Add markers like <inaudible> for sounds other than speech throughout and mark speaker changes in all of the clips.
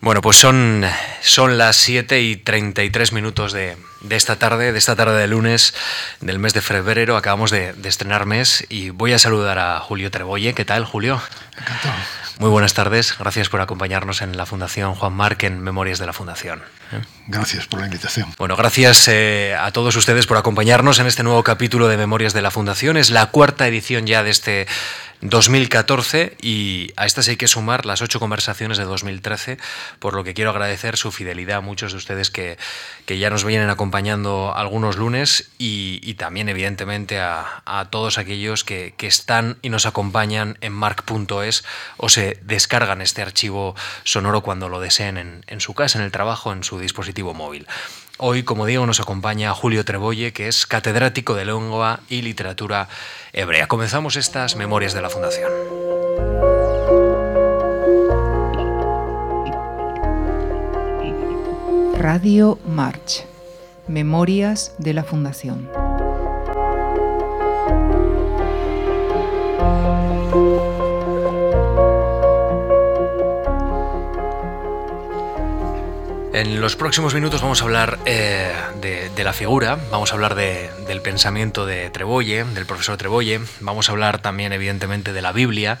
Speaker 1: Bueno, pues son, son las 7 y 33 minutos de, de, esta tarde, de esta tarde de lunes del mes de febrero. Acabamos de, de, estrenar mes y voy a saludar a Julio Trebolle. ¿Qué tal, Julio?
Speaker 2: Encantado.
Speaker 1: Muy buenas tardes. Gracias por acompañarnos en la Fundación Juan Marc en Memorias de la Fundación.
Speaker 2: Gracias por la invitación.
Speaker 1: Bueno, gracias eh, a todos ustedes por acompañarnos en este nuevo capítulo de Memorias de la Fundación. Es la cuarta edición ya de este 2014 y a estas hay que sumar las ocho conversaciones de 2013, por lo que quiero agradecer su fidelidad a muchos de ustedes que, que ya nos vienen acompañando algunos lunes y, también evidentemente a, a todos aquellos que, que, están y nos acompañan en mark.es o se descargan este archivo sonoro cuando lo deseen en, en su casa, en el trabajo, en su dispositivo móvil. Hoy, como digo, nos acompaña Julio Trebolle, que es catedrático de lengua y literatura hebrea. Comenzamos estas memorias de la Fundación.
Speaker 3: Radio March. Memorias de la Fundación.
Speaker 1: En los próximos minutos vamos a hablar eh, de, la figura, vamos a hablar de, del pensamiento de Trebolle, del profesor Trebolle, vamos a hablar también evidentemente de la Biblia,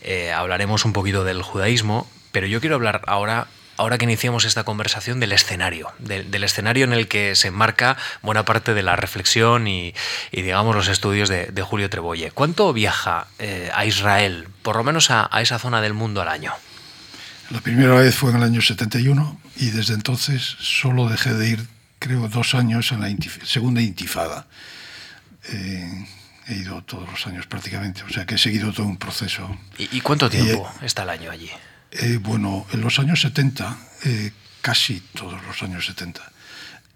Speaker 1: eh, hablaremos un poquito del judaísmo, pero yo quiero hablar ahora, ahora que iniciamos esta conversación, del escenario, del, escenario en el que se enmarca buena parte de la reflexión y, digamos los estudios de, Julio Trebolle. ¿Cuánto viaja eh, a Israel, por lo menos a esa zona del mundo al año?
Speaker 2: La primera vez fue en el año 71 y desde entonces solo dejé de ir, creo, dos años en la intif segunda intifada. Eh, he ido todos los años prácticamente, o sea que he seguido todo un proceso.
Speaker 1: ¿Y, y cuánto tiempo eh, está el año allí?
Speaker 2: Eh, bueno, en los años 70, eh, casi todos los años 70.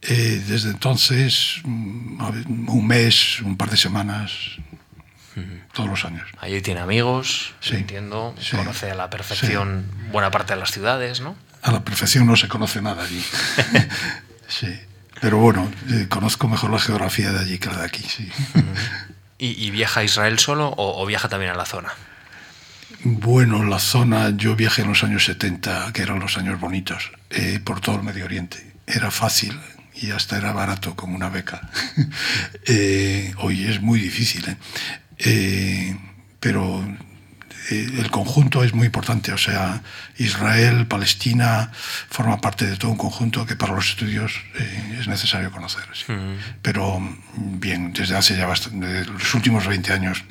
Speaker 2: Eh, desde entonces, mm, un mes, un par de semanas, todos los años.
Speaker 1: Allí tiene amigos,
Speaker 2: sí,
Speaker 1: entiendo,
Speaker 2: sí,
Speaker 1: conoce a la perfección sí. buena parte de las ciudades, ¿no?
Speaker 2: A la perfección no se conoce nada allí. <laughs> <laughs> sí, pero bueno, eh, conozco mejor la geografía de allí que la de aquí, sí.
Speaker 1: ¿Y, ¿Y, viaja a Israel solo o, o, viaja también a la zona?
Speaker 2: Bueno, la zona, yo viajé en los años 70, que eran los años bonitos, eh, por todo el Medio Oriente. Era fácil, y hasta era barato como una beca. <laughs> eh, hoy es muy difícil, ¿eh? Eh, pero eh, el conjunto es muy importante, o sea, Israel, Palestina, forma parte de todo un conjunto que para los estudios eh, es necesario conocer. ¿sí? Pero bien, desde hace ya bastante, los últimos 20 años,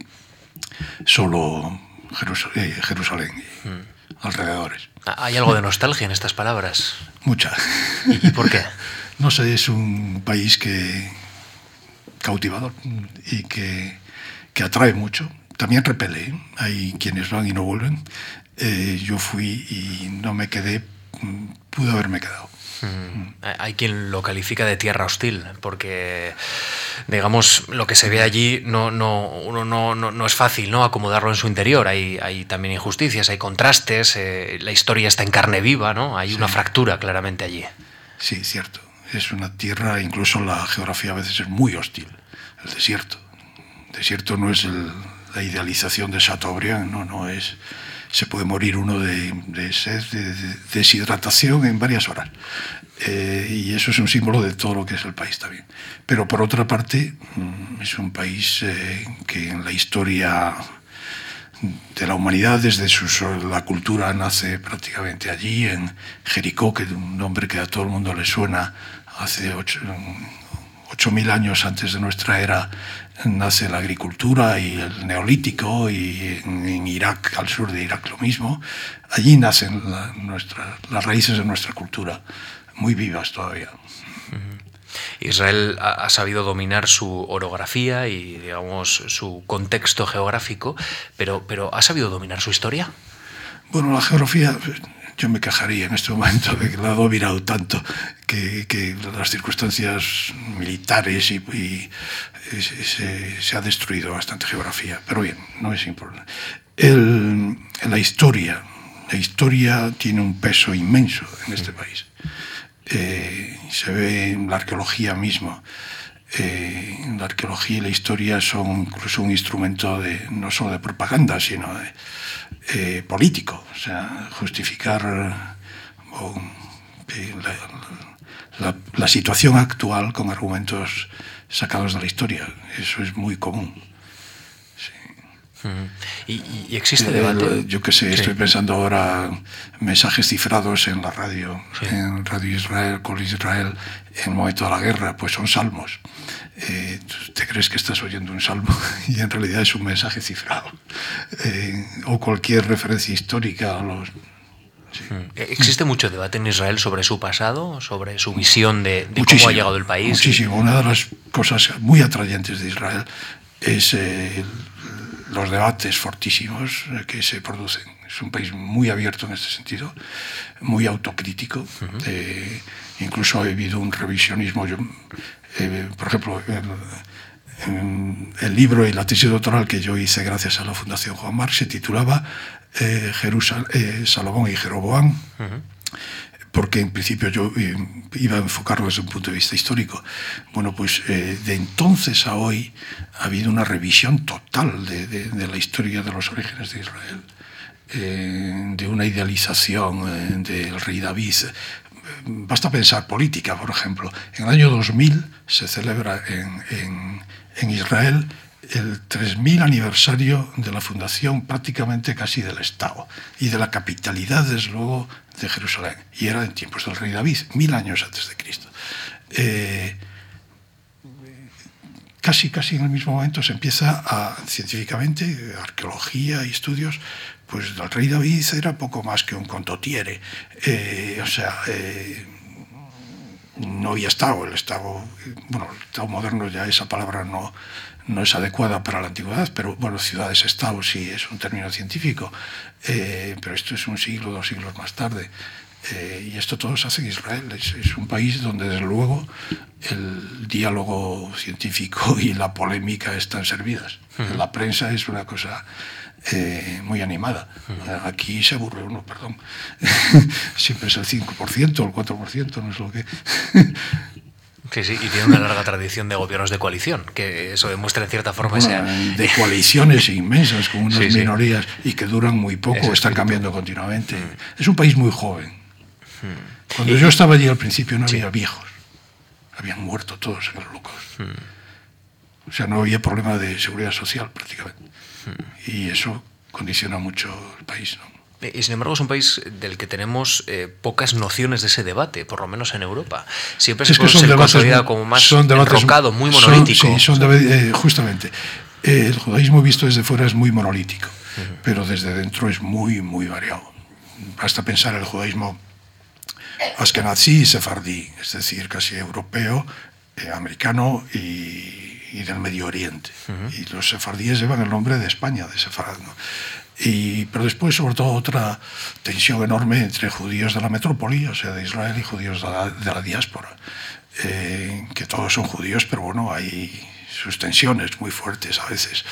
Speaker 2: solo Jerus eh, Jerusalén y alrededores.
Speaker 1: ¿Hay algo de nostalgia en estas palabras?
Speaker 2: Mucha.
Speaker 1: ¿Y, y por qué? <laughs>
Speaker 2: No sé, es un país que cautivador y que que atrae mucho, también repele, hay quienes van y no vuelven. Eh, yo fui y no me quedé, pude haberme quedado.
Speaker 1: Mm. Hay quien lo califica de tierra hostil, porque digamos lo que se ve allí no, no, uno no, no, no es fácil ¿no? acomodarlo en su interior. Hay, hay también injusticias, hay contrastes, eh, la historia está en carne viva, ¿no? hay sí. una fractura claramente allí.
Speaker 2: Sí, cierto. Es una tierra, incluso la geografía a veces es muy hostil, el desierto desierto no es la idealización de Chateaubriand, no, no es. Se puede morir uno de, de sed, de, de, deshidratación en varias horas. Eh, y eso es un símbolo de todo lo que es el país también. Pero por otra parte, mm, es un país eh, que en la historia de la humanidad, desde su, la cultura nace prácticamente allí, en Jericó, que es un nombre que a todo el mundo le suena, hace ocho, 8.000 años antes de nuestra era nace la agricultura y el neolítico y en, en, Irak, al sur de Irak lo mismo. Allí nacen la, nuestra, las raíces de nuestra cultura, muy vivas todavía.
Speaker 1: Israel ha, ha, sabido dominar su orografía y digamos su contexto geográfico, pero, pero ¿ha sabido dominar su historia?
Speaker 2: Bueno, la geografía yo me quejaría en este momento de que la ha dominado tanto que, que las circunstancias militares y, y, y se, se, ha destruido bastante geografía. Pero bien, no es importante. El, la historia, la historia tiene un peso inmenso en este país. Eh, se ve en la arqueología mismo. Eh, la arqueología y la historia son incluso un instrumento de, no solo de propaganda, sino de, eh, político, o sea, justificar o eh, la, la, la situación actual con argumentos sacados de la historia. Eso es muy común.
Speaker 1: ¿Y, ¿Y, existe debate?
Speaker 2: Yo qué sé, sí. estoy pensando ahora mensajes cifrados en la radio, sí. en Radio Israel, con Israel, en el momento de la guerra, pues son salmos. Eh, te crees que estás oyendo un salmo <laughs> y en realidad es un mensaje cifrado. Eh, o cualquier referencia histórica a los
Speaker 1: Sí. ¿Existe mucho debate en Israel sobre su pasado, sobre su visión de, de cómo ha llegado el país?
Speaker 2: Muchísimo. Una de las cosas muy atrayentes de Israel es eh, los debates fortísimos que se producen. Es un país muy abierto en este sentido, muy autocrítico. Uh -huh. eh, incluso ha habido un revisionismo. Yo, eh, por ejemplo, el, el libro y la tesis doctoral que yo hice gracias a la Fundación Juan Marc se titulaba eh, Jerusal eh, Salomón y Jeroboam. Uh -huh porque en principio yo eh, iba a enfocarlo desde un punto de vista histórico. Bueno, pues eh, de entonces a hoy ha habido una revisión total de, de, de la historia de los orígenes de Israel, de una idealización del rey David. Basta pensar política, por ejemplo. En el año 2000 se celebra en, en, en Israel el 3000 aniversario de la fundación prácticamente casi del Estado y de la capitalidad, desde luego, de Jerusalén. Y era en tiempos del rey David, mil años antes de Cristo. Eh, casi, casi en el mismo momento se empieza a, científicamente, arqueología y estudios, pues el rey David era poco más que un contotiere. Eh, o sea, eh, no había Estado, el Estado, bueno, el Estado moderno ya esa palabra no, no es adecuada para la antigüedad, pero bueno, ciudades-estado sí es un término científico, eh, pero esto es un siglo, dos siglos más tarde. Eh, y esto todo se hace en Israel. Es, es, un país donde, desde luego, el diálogo científico <laughs> y la polémica están servidas. Uh -huh. La prensa es una cosa eh, muy animada. Uh -huh. Aquí se aburre uno, perdón. <laughs> Siempre es el 5%, el 4%, no es lo que. <laughs>
Speaker 1: Sí, sí, y tiene una larga tradición de gobiernos de coalición, que eso demuestra en cierta forma
Speaker 2: bueno,
Speaker 1: ese... <laughs>
Speaker 2: De coaliciones inmensas con unas sí, minorías y que duran muy poco, están cambiando continuamente. Mm. Es un país muy joven. Mm. Cuando y... yo estaba allí al principio no había viejos, habían muerto todos en el holocausto. Mm. O sea, no había problema de seguridad social prácticamente. Y eso condiciona mucho el país, ¿no?
Speaker 1: Y sin embargo es un país del que tenemos eh, pocas nociones de ese debate, por lo menos en Europa. Siempre se, es que se consolida como más
Speaker 2: son debates,
Speaker 1: enrocado, muy monolítico.
Speaker 2: Son, sí, son de, eh, justamente. Eh, el judaísmo visto desde fuera es muy monolítico, uh -huh. pero desde dentro es muy, muy variado. Basta pensar el judaísmo askenazí y sefardí, es decir, casi europeo, eh, americano y, y, del Medio Oriente. Uh -huh. Y los sefardíes llevan el nombre de España, de Sefarad. ¿no? Y, pero después, sobre todo, otra tensión enorme entre judíos de la metrópoli, o sea, de Israel, y judíos de la, de la diáspora, eh, que todos son judíos, pero bueno, hay sus tensiones muy fuertes a veces,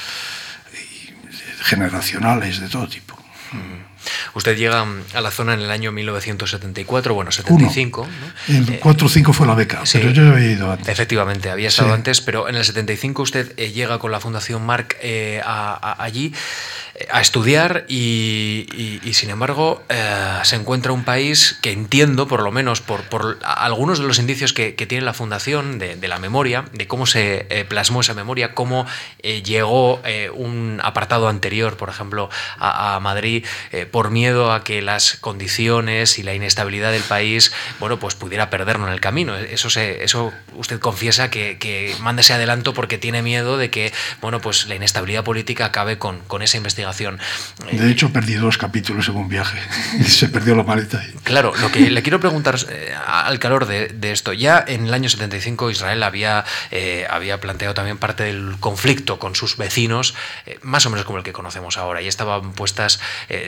Speaker 2: generacionales de todo tipo.
Speaker 1: Mm. Usted llega a la zona en el año 1974, bueno, 75.
Speaker 2: ¿no? En 4 o 5 fue la beca, sí, pero yo había ido antes.
Speaker 1: Efectivamente, había estado sí. antes, pero en el 75 usted eh, llega con la Fundación Marc eh, a, a, allí eh, a estudiar y, sin embargo eh, se encuentra un país que entiendo, por lo menos por, algunos de los indicios que, tiene la Fundación de, la memoria, de cómo se eh, plasmó esa memoria, cómo llegó un apartado anterior, por ejemplo, a, Madrid, por miedo a que las condiciones y la inestabilidad del país, bueno, pues pudiera perdernos en el camino. Eso, se, eso usted confiesa que, que manda ese adelanto porque tiene miedo de que, bueno, pues la inestabilidad política acabe con, con esa investigación.
Speaker 2: De hecho, perdí dos capítulos en un viaje. <laughs> se perdió la maleta.
Speaker 1: Claro, lo que le quiero preguntar eh, al calor de, de, esto, ya en el año 75 Israel había, eh, había planteado también parte del conflicto con sus vecinos, eh, más o menos como el que conocemos ahora, y estaban puestas,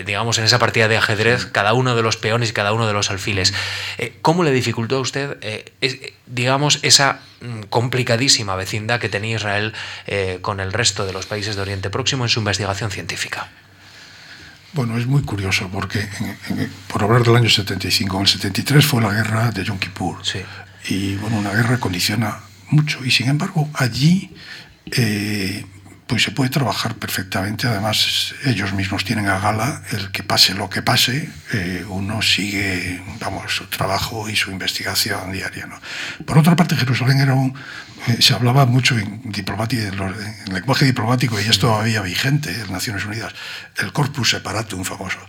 Speaker 1: digamos, en esa partida de ajedrez, cada uno de los peones y cada uno de los alfiles. ¿Cómo le dificultó a usted, es, digamos, esa mm, complicadísima vecindad que tenía Israel con el resto de los países de Oriente Próximo en su investigación científica?
Speaker 2: Bueno, es muy curioso porque, en, en, por hablar del año 75, en el 73 fue la guerra de Yom Kippur.
Speaker 1: Sí.
Speaker 2: Y bueno, una guerra condiciona mucho. Y sin embargo, allí, eh, pues se puede trabajar perfectamente. Además, ellos mismos tienen a gala el que pase lo que pase, eh, uno sigue, vamos, su trabajo y su investigación diaria. ¿no? Por otra parte, Jerusalén era un, eh, se hablaba mucho en, en, lenguaje diplomático y esto había vigente en Naciones Unidas, el corpus separatum famoso.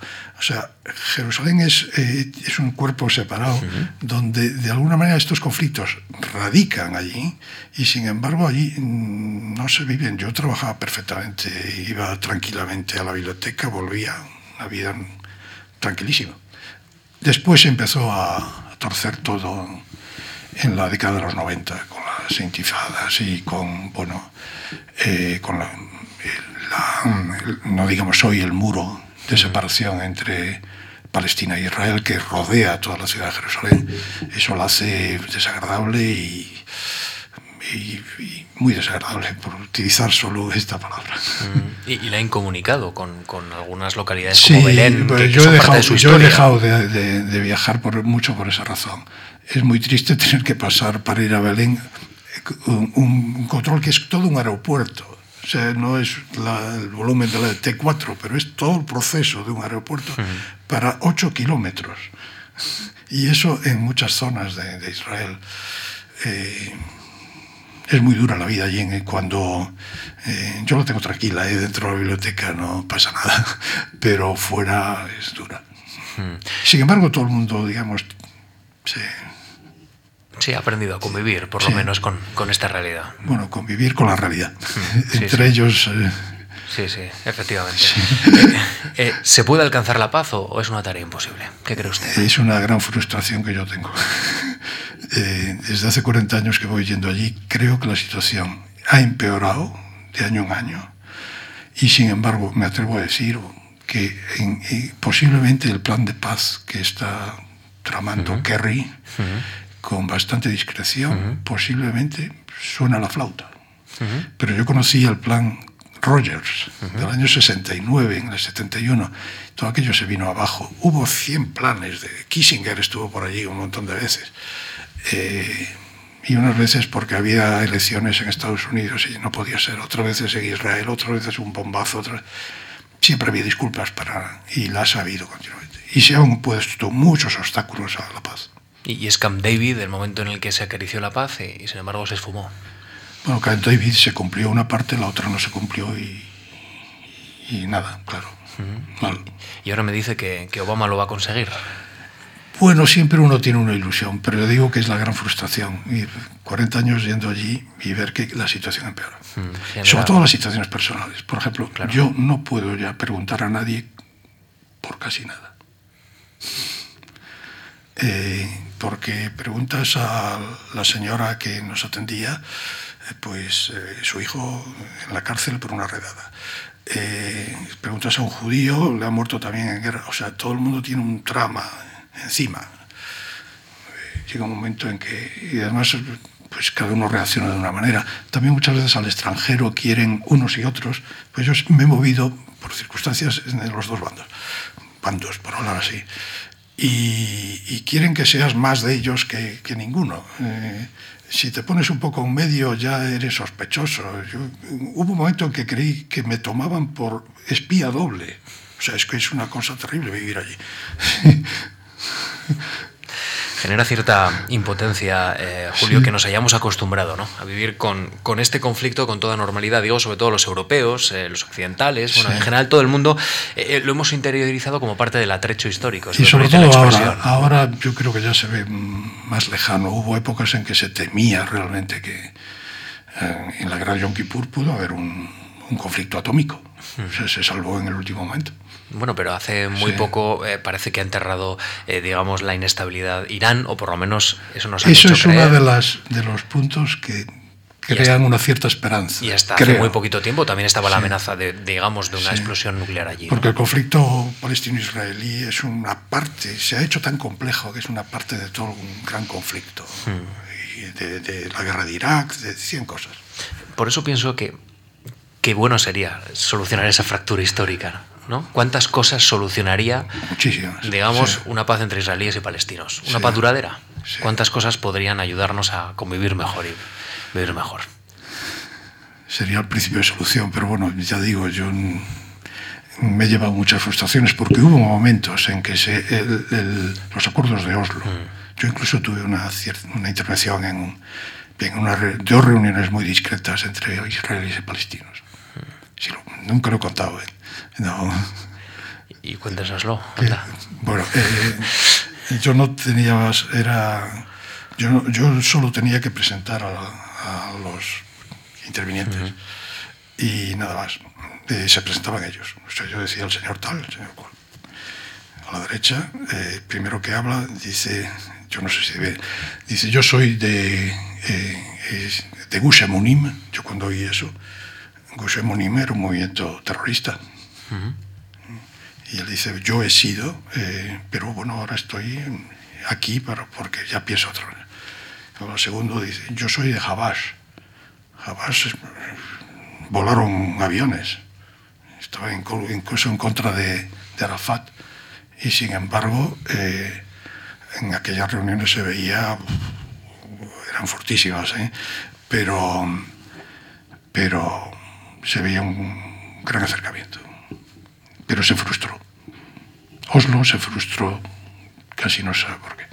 Speaker 2: O sea, Jerusalén es, eh, es un cuerpo separado donde de alguna manera estos conflictos radican allí y sin embargo allí mm, no se viven. Yo trabajaba perfectamente, iba tranquilamente a la biblioteca, volvía, una vida tranquilísima. Después empezó a torcer todo en la década de los 90 con las intifadas y con, bueno, eh, con la, no digamos hoy el muro de separación entre Palestina e Israel que rodea toda la ciudad de Jerusalén. Eso la hace desagradable y, muy desagradable, por utilizar solo esta palabra.
Speaker 1: Mm. ¿Y, la han incomunicado con, con algunas localidades como Belén?
Speaker 2: Pues yo, he dejado, de yo, he dejado, de, viajar por, mucho por esa razón. Es muy triste <laughs> tener que pasar para ir a Belén un, un control que es todo un aeropuerto o sea, no es el volumen de la T4, pero es todo el proceso de un aeropuerto para 8 kilómetros. Y eso en muchas zonas de, Israel. Eh, es muy dura la vida allí. Cuando eh, yo lo tengo tranquila, eh, dentro de la biblioteca no pasa nada, <laughs> pero fuera es dura. Sin embargo, todo el mundo, digamos, se
Speaker 1: Sí, ha aprendido a convivir, por lo menos, con, con, esta realidad.
Speaker 2: Bueno, convivir con la realidad. Entre ellos... Eh,
Speaker 1: sí, sí, efectivamente. <laughs> Eh, ¿Se puede alcanzar la paz o, es una tarea imposible? ¿Qué cree usted?
Speaker 2: Es una gran frustración que yo tengo. <laughs> Eh, desde hace 40 años que voy yendo allí, creo que la situación ha empeorado de año en año. Y sin embargo, me atrevo a decir que posiblemente el plan de paz que está tramando Kerry con bastante discreción, posiblemente suena la flauta. Pero yo conocí el plan Rogers del año 69, en el 71. Todo aquello se vino abajo. Hubo 100 planes. De, Kissinger estuvo por allí un montón de veces. Eh, y unas veces porque había elecciones en Estados Unidos y no podía ser, otras veces en Israel, otras veces un bombazo, otras... siempre había disculpas para y las ha habido continuamente. Y se han puesto muchos obstáculos a la paz.
Speaker 1: Y es Camp David el momento en el que se acarició la paz y, sin embargo se esfumó.
Speaker 2: Bueno, Camp David se cumplió una parte, la otra no se cumplió y, y nada, claro. mal.
Speaker 1: Y ahora me dice que, que, Obama lo va a conseguir.
Speaker 2: Bueno, siempre uno tiene una ilusión, pero le digo que es la gran frustración. Ir 40 años yendo allí y ver que la situación empeora. Sobre todo las situaciones personales. Por ejemplo, yo no puedo ya preguntar a nadie por casi nada. Eh, porque preguntas a la señora que nos atendía, eh, pues eh, su hijo en la cárcel por una redada. Eh, preguntas a un judío, le ha muerto también en guerra. O sea, todo el mundo tiene un trama encima. llega un momento en que, y además, pues cada uno reacciona de una manera. También muchas veces al extranjero quieren unos y otros. Pues yo me he movido por circunstancias en los dos bandos, bandos, por hablar así y, quieren que seas más de ellos que, ninguno. Eh, si te pones un poco en medio ya eres sospechoso. hubo un momento en que creí que me tomaban por espía doble. O sea, es que es una cosa terrible vivir allí. <laughs>
Speaker 1: genera cierta impotencia, eh, Julio, que nos hayamos acostumbrado ¿no? a vivir con, con, este conflicto con toda normalidad. Digo, sobre todo los europeos, eh, los occidentales, bueno, en general todo el mundo eh, lo hemos interiorizado como parte del atrecho histórico.
Speaker 2: y sobre todo ahora, ahora yo creo que ya se ve más lejano. Hubo épocas en que se temía realmente que en la Gran Yom Kippur pudo haber un, un conflicto atómico. Hmm. se salvó en el último momento.
Speaker 1: Bueno, pero hace muy poco eh, parece que ha enterrado, eh, digamos, la inestabilidad Irán, o por lo menos eso nos ha
Speaker 2: Eso es uno de, las, de los puntos que crean una cierta esperanza.
Speaker 1: Y hasta hace muy poquito tiempo también estaba la amenaza de, digamos, de una explosión nuclear allí.
Speaker 2: Porque el conflicto palestino-israelí es una parte, se ha hecho tan complejo que es una parte de todo un gran conflicto. Hmm. De, de, la guerra de Irak, de 100 cosas.
Speaker 1: Por eso pienso que qué bueno sería solucionar esa fractura histórica. ¿No? ¿Cuántas cosas solucionaría, digamos, una paz entre israelíes y palestinos? ¿Una paz duradera? ¿Cuántas cosas podrían ayudarnos a convivir mejor y vivir mejor?
Speaker 2: sería el principio de solución, pero bueno, ya digo, yo me he llevado muchas frustraciones porque hubo momentos en que se, los acuerdos de Oslo, mm. yo incluso tuve una, una intervención en, en una, dos reuniones muy discretas entre israelíes y palestinos. Mm. nunca lo he contado. ¿eh? No.
Speaker 1: Y cuéntanoslo.
Speaker 2: bueno, eh, yo no tenía más, era, yo, yo solo tenía que presentar a, los intervinientes y nada más. Eh, se presentaban ellos. O sea, yo decía el señor tal, el señor cual. A la derecha, eh, primero que habla, dice, yo no sé si ve, dice, yo soy de, de Gush Yo cuando oí eso, Gush era un movimiento terrorista. Y él dice, yo he sido, eh, pero bueno, ahora estoy aquí para, porque ya pienso otra vez. El segundo dice, yo soy de Habash. Habash volaron aviones. Estaba incluso en contra de, de Arafat. Y sin embargo, eh, en aquellas reuniones se veía, eran fortísimas, ¿eh? pero, pero se veía un gran acercamiento. Pero se frustró. Oslo se frustró, casi no sabe por qué.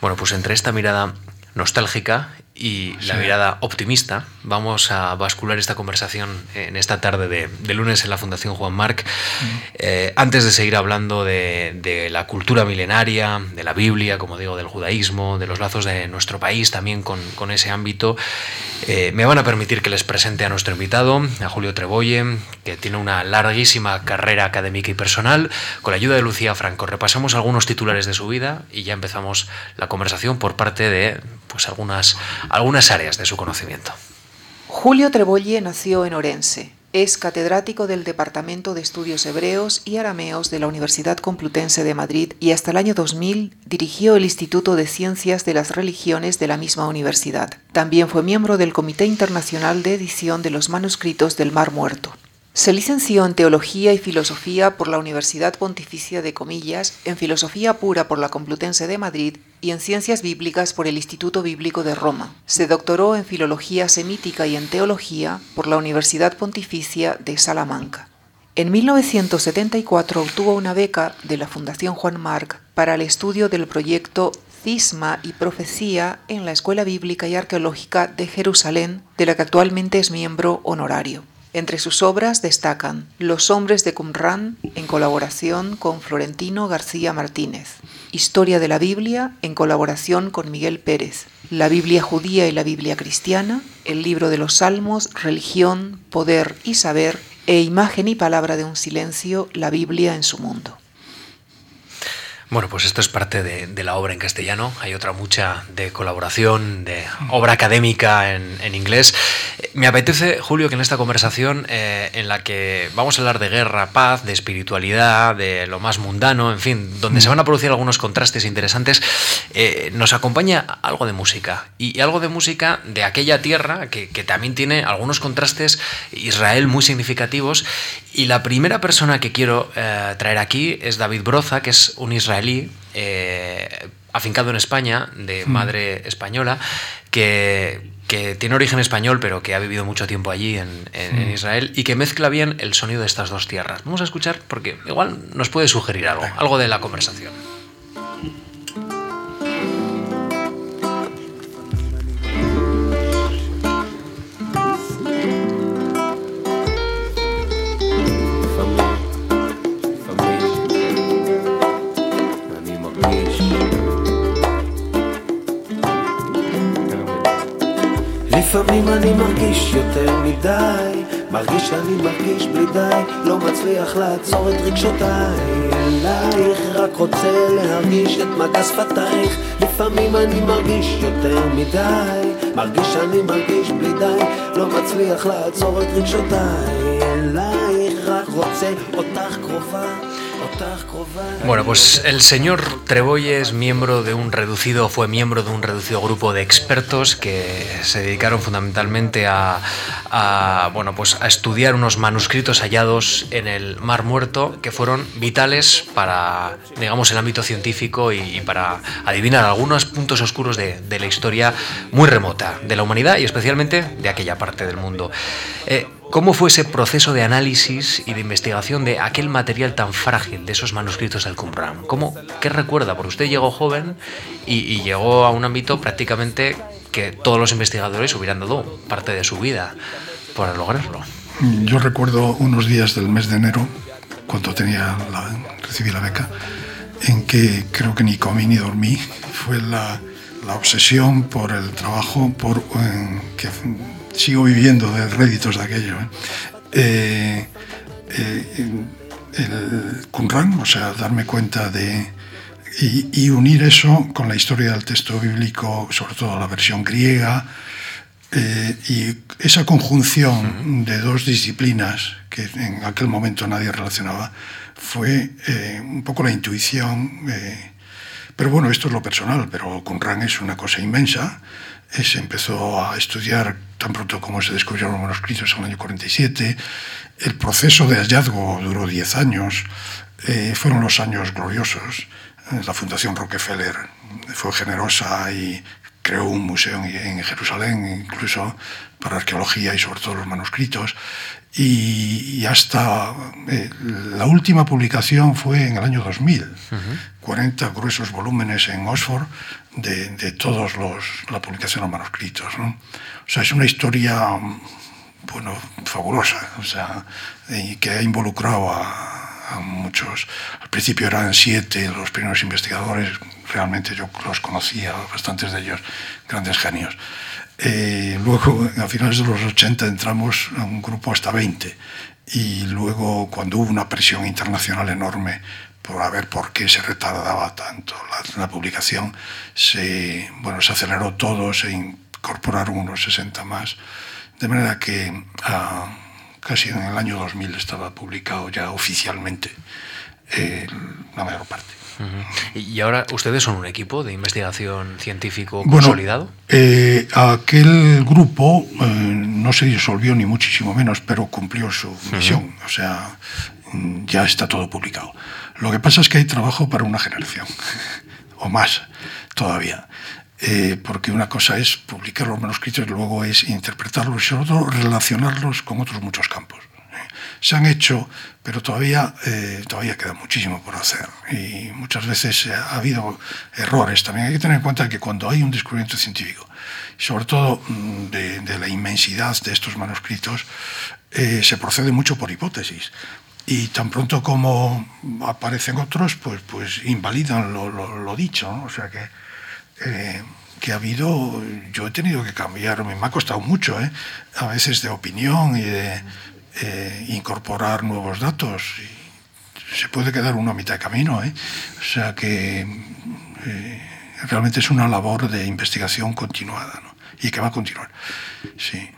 Speaker 1: Bueno, pues entre esta mirada nostálgica y la mirada optimista, vamos a bascular esta conversación en esta tarde de, lunes en la Fundación Juan Marc. Eh, antes de seguir hablando de, la cultura milenaria, de la Biblia, como digo, del judaísmo, de los lazos de nuestro país también con, ese ámbito, eh, me van a permitir que les presente a nuestro invitado, a Julio Trebolle, que tiene una larguísima carrera académica y personal. Con la ayuda de Lucía Franco repasamos algunos titulares de su vida y ya empezamos la conversación por parte de pues, algunas algunas áreas de su conocimiento.
Speaker 3: Julio Trebolle nació en Orense. Es catedrático del Departamento de Estudios Hebreos y Arameos de la Universidad Complutense de Madrid y hasta el año 2000 dirigió el Instituto de Ciencias de las Religiones de la misma universidad. También fue miembro del Comité Internacional de Edición de los Manuscritos del Mar Muerto. Se licenció en Teología y Filosofía por la Universidad Pontificia de Comillas, en Filosofía Pura por la Complutense de Madrid y en Ciencias Bíblicas por el Instituto Bíblico de Roma. Se doctoró en Filología Semítica y en Teología por la Universidad Pontificia de Salamanca. En 1974 obtuvo una beca de la Fundación Juan Marc para el estudio del proyecto Cisma y Profecía en la Escuela Bíblica y Arqueológica de Jerusalén, de la que actualmente es miembro honorario. Entre sus obras destacan Los hombres de Qumran, en colaboración con Florentino García Martínez, Historia de la Biblia, en colaboración con Miguel Pérez, La Biblia judía y la Biblia cristiana, el libro de los Salmos, Religión, Poder y Saber, e Imagen y Palabra de un Silencio, la Biblia en su mundo.
Speaker 1: Bueno, pues esto es parte de, la obra en castellano. Hay otra mucha de colaboración, de obra académica en, inglés. Me apetece, Julio, que en esta conversación eh, en la que vamos a hablar de guerra, paz, de espiritualidad, de lo más mundano, en fin, donde se van a producir algunos contrastes interesantes, eh, nos acompaña algo de música. Y, algo de música de aquella tierra que, que también tiene algunos contrastes Israel muy significativos. Y la primera persona que quiero eh, traer aquí es David Broza, que es un israelí eh, afincado en España, de madre española, que, tiene origen español, pero que ha vivido mucho tiempo allí en, hmm. Israel y que mezcla bien el sonido de estas dos tierras. Vamos a escuchar porque igual nos puede sugerir algo, algo de la conversación.
Speaker 4: לפעמים אני מרגיש יותר מדי, מרגיש שאני מרגיש בלי די, לא מצליח לעצור את רגשותיי, אלייך רק רוצה להרגיש את מגע שפתייך, לפעמים אני מרגיש יותר מדי, מרגיש שאני מרגיש בלי די, לא מצליח לעצור את רגשותיי, אלייך רק רוצה אותך קרובה
Speaker 1: Bueno, pues el señor Trebolle es miembro de un reducido, fue miembro de un reducido grupo de expertos que se dedicaron fundamentalmente a, bueno, pues a estudiar unos manuscritos hallados en el Mar Muerto que fueron vitales para, digamos, el ámbito científico y, para adivinar algunos puntos oscuros de, de, la historia muy remota de la humanidad y especialmente de aquella parte del mundo. Eh, ¿Cómo fue ese proceso de análisis y de investigación de aquel material tan frágil de esos manuscritos del Qumran? ¿Cómo, ¿Qué recuerda? Porque usted llegó joven y, llegó a un ámbito prácticamente que todos los investigadores hubieran dado parte de su vida para lograrlo.
Speaker 2: Yo recuerdo unos días del mes de enero, cuando tenía la, recibí la beca, en que creo que ni comí ni dormí. Fue la, la obsesión por el trabajo, por eh, que sigo viviendo de réditos de aquello. ¿eh? Eh, el Qumran, o sea, darme cuenta de... Y, y, unir eso con la historia del texto bíblico, sobre todo la versión griega, eh, y esa conjunción de dos disciplinas que en aquel momento nadie relacionaba fue eh, un poco la intuición. Eh, pero bueno, esto es lo personal, pero Qumran es una cosa inmensa se empezó a estudiar tan pronto como se descubrieron los manuscritos en el año 47. El proceso de hallazgo duró 10 años. Eh, fueron los años gloriosos. La Fundación Rockefeller fue generosa y creó un museo en Jerusalén, incluso para arqueología y sobre todo los manuscritos. Y, hasta eh, la última publicación fue en el año 2000, uh -huh. 40 gruesos volúmenes en Oxford de, de todos los la publicación de manuscritos. ¿no? O sea, es una historia bueno, fabulosa, o sea, que ha involucrado a, a muchos. Al principio eran siete los primeros investigadores, realmente yo los conocía, bastantes de ellos, grandes genios. Eh, luego, a finales de los 80, entramos a un grupo hasta 20. Y luego, cuando hubo una presión internacional enorme por a ver por qué se retardaba tanto la, publicación, se, bueno, se aceleró todo, se incorporaron unos 60 más. De manera que uh, casi en el año 2000 estaba publicado ya oficialmente eh, la mayor parte.
Speaker 1: Uh -huh. ¿Y ahora ustedes son un equipo de investigación científico consolidado?
Speaker 2: Bueno, eh, aquel grupo eh, no se disolvió ni muchísimo menos, pero cumplió su misión. Uh -huh. O sea, ya está todo publicado. Lo que pasa es que hay trabajo para una generación, <laughs> o más todavía. Eh, porque una cosa es publicar los manuscritos y luego es interpretarlos y sobre todo relacionarlos con otros muchos campos se han hecho, pero todavía, eh, todavía queda muchísimo por hacer. Y muchas veces ha habido errores. También hay que tener en cuenta que cuando hay un descubrimiento científico, sobre todo mm, de, la inmensidad de estos manuscritos, eh, se procede mucho por hipótesis. Y tan pronto como aparecen otros, pues, pues invalidan lo, dicho. O sea que, eh, que ha habido, yo he tenido que cambiar, me ha costado mucho, ¿eh? a veces de opinión y de eh, incorporar nuevos datos. Y se puede quedar uno a mitad de camino. ¿eh? O sea que eh, realmente es una labor de investigación continuada ¿no? y que va a continuar. Sí.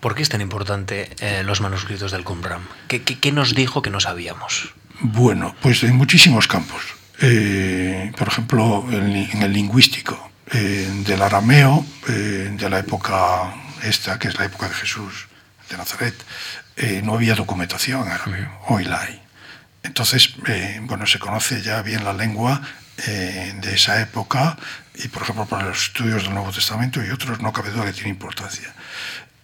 Speaker 1: ¿Por qué es tan importante los manuscritos del Qumran? ¿Qué, ¿Qué, qué, nos dijo que no sabíamos?
Speaker 2: Bueno, pues en muchísimos campos. Por ejemplo, en, en el lingüístico, eh, del arameo, de la época esta, que es la época de Jesús, de Nazaret, eh, no había documentación árabe, hoy la hay. Entonces, eh, bueno, se conoce ya bien la lengua eh, de esa época y, por ejemplo, para los estudios del Nuevo Testamento y otros no cabe duda que tiene importancia.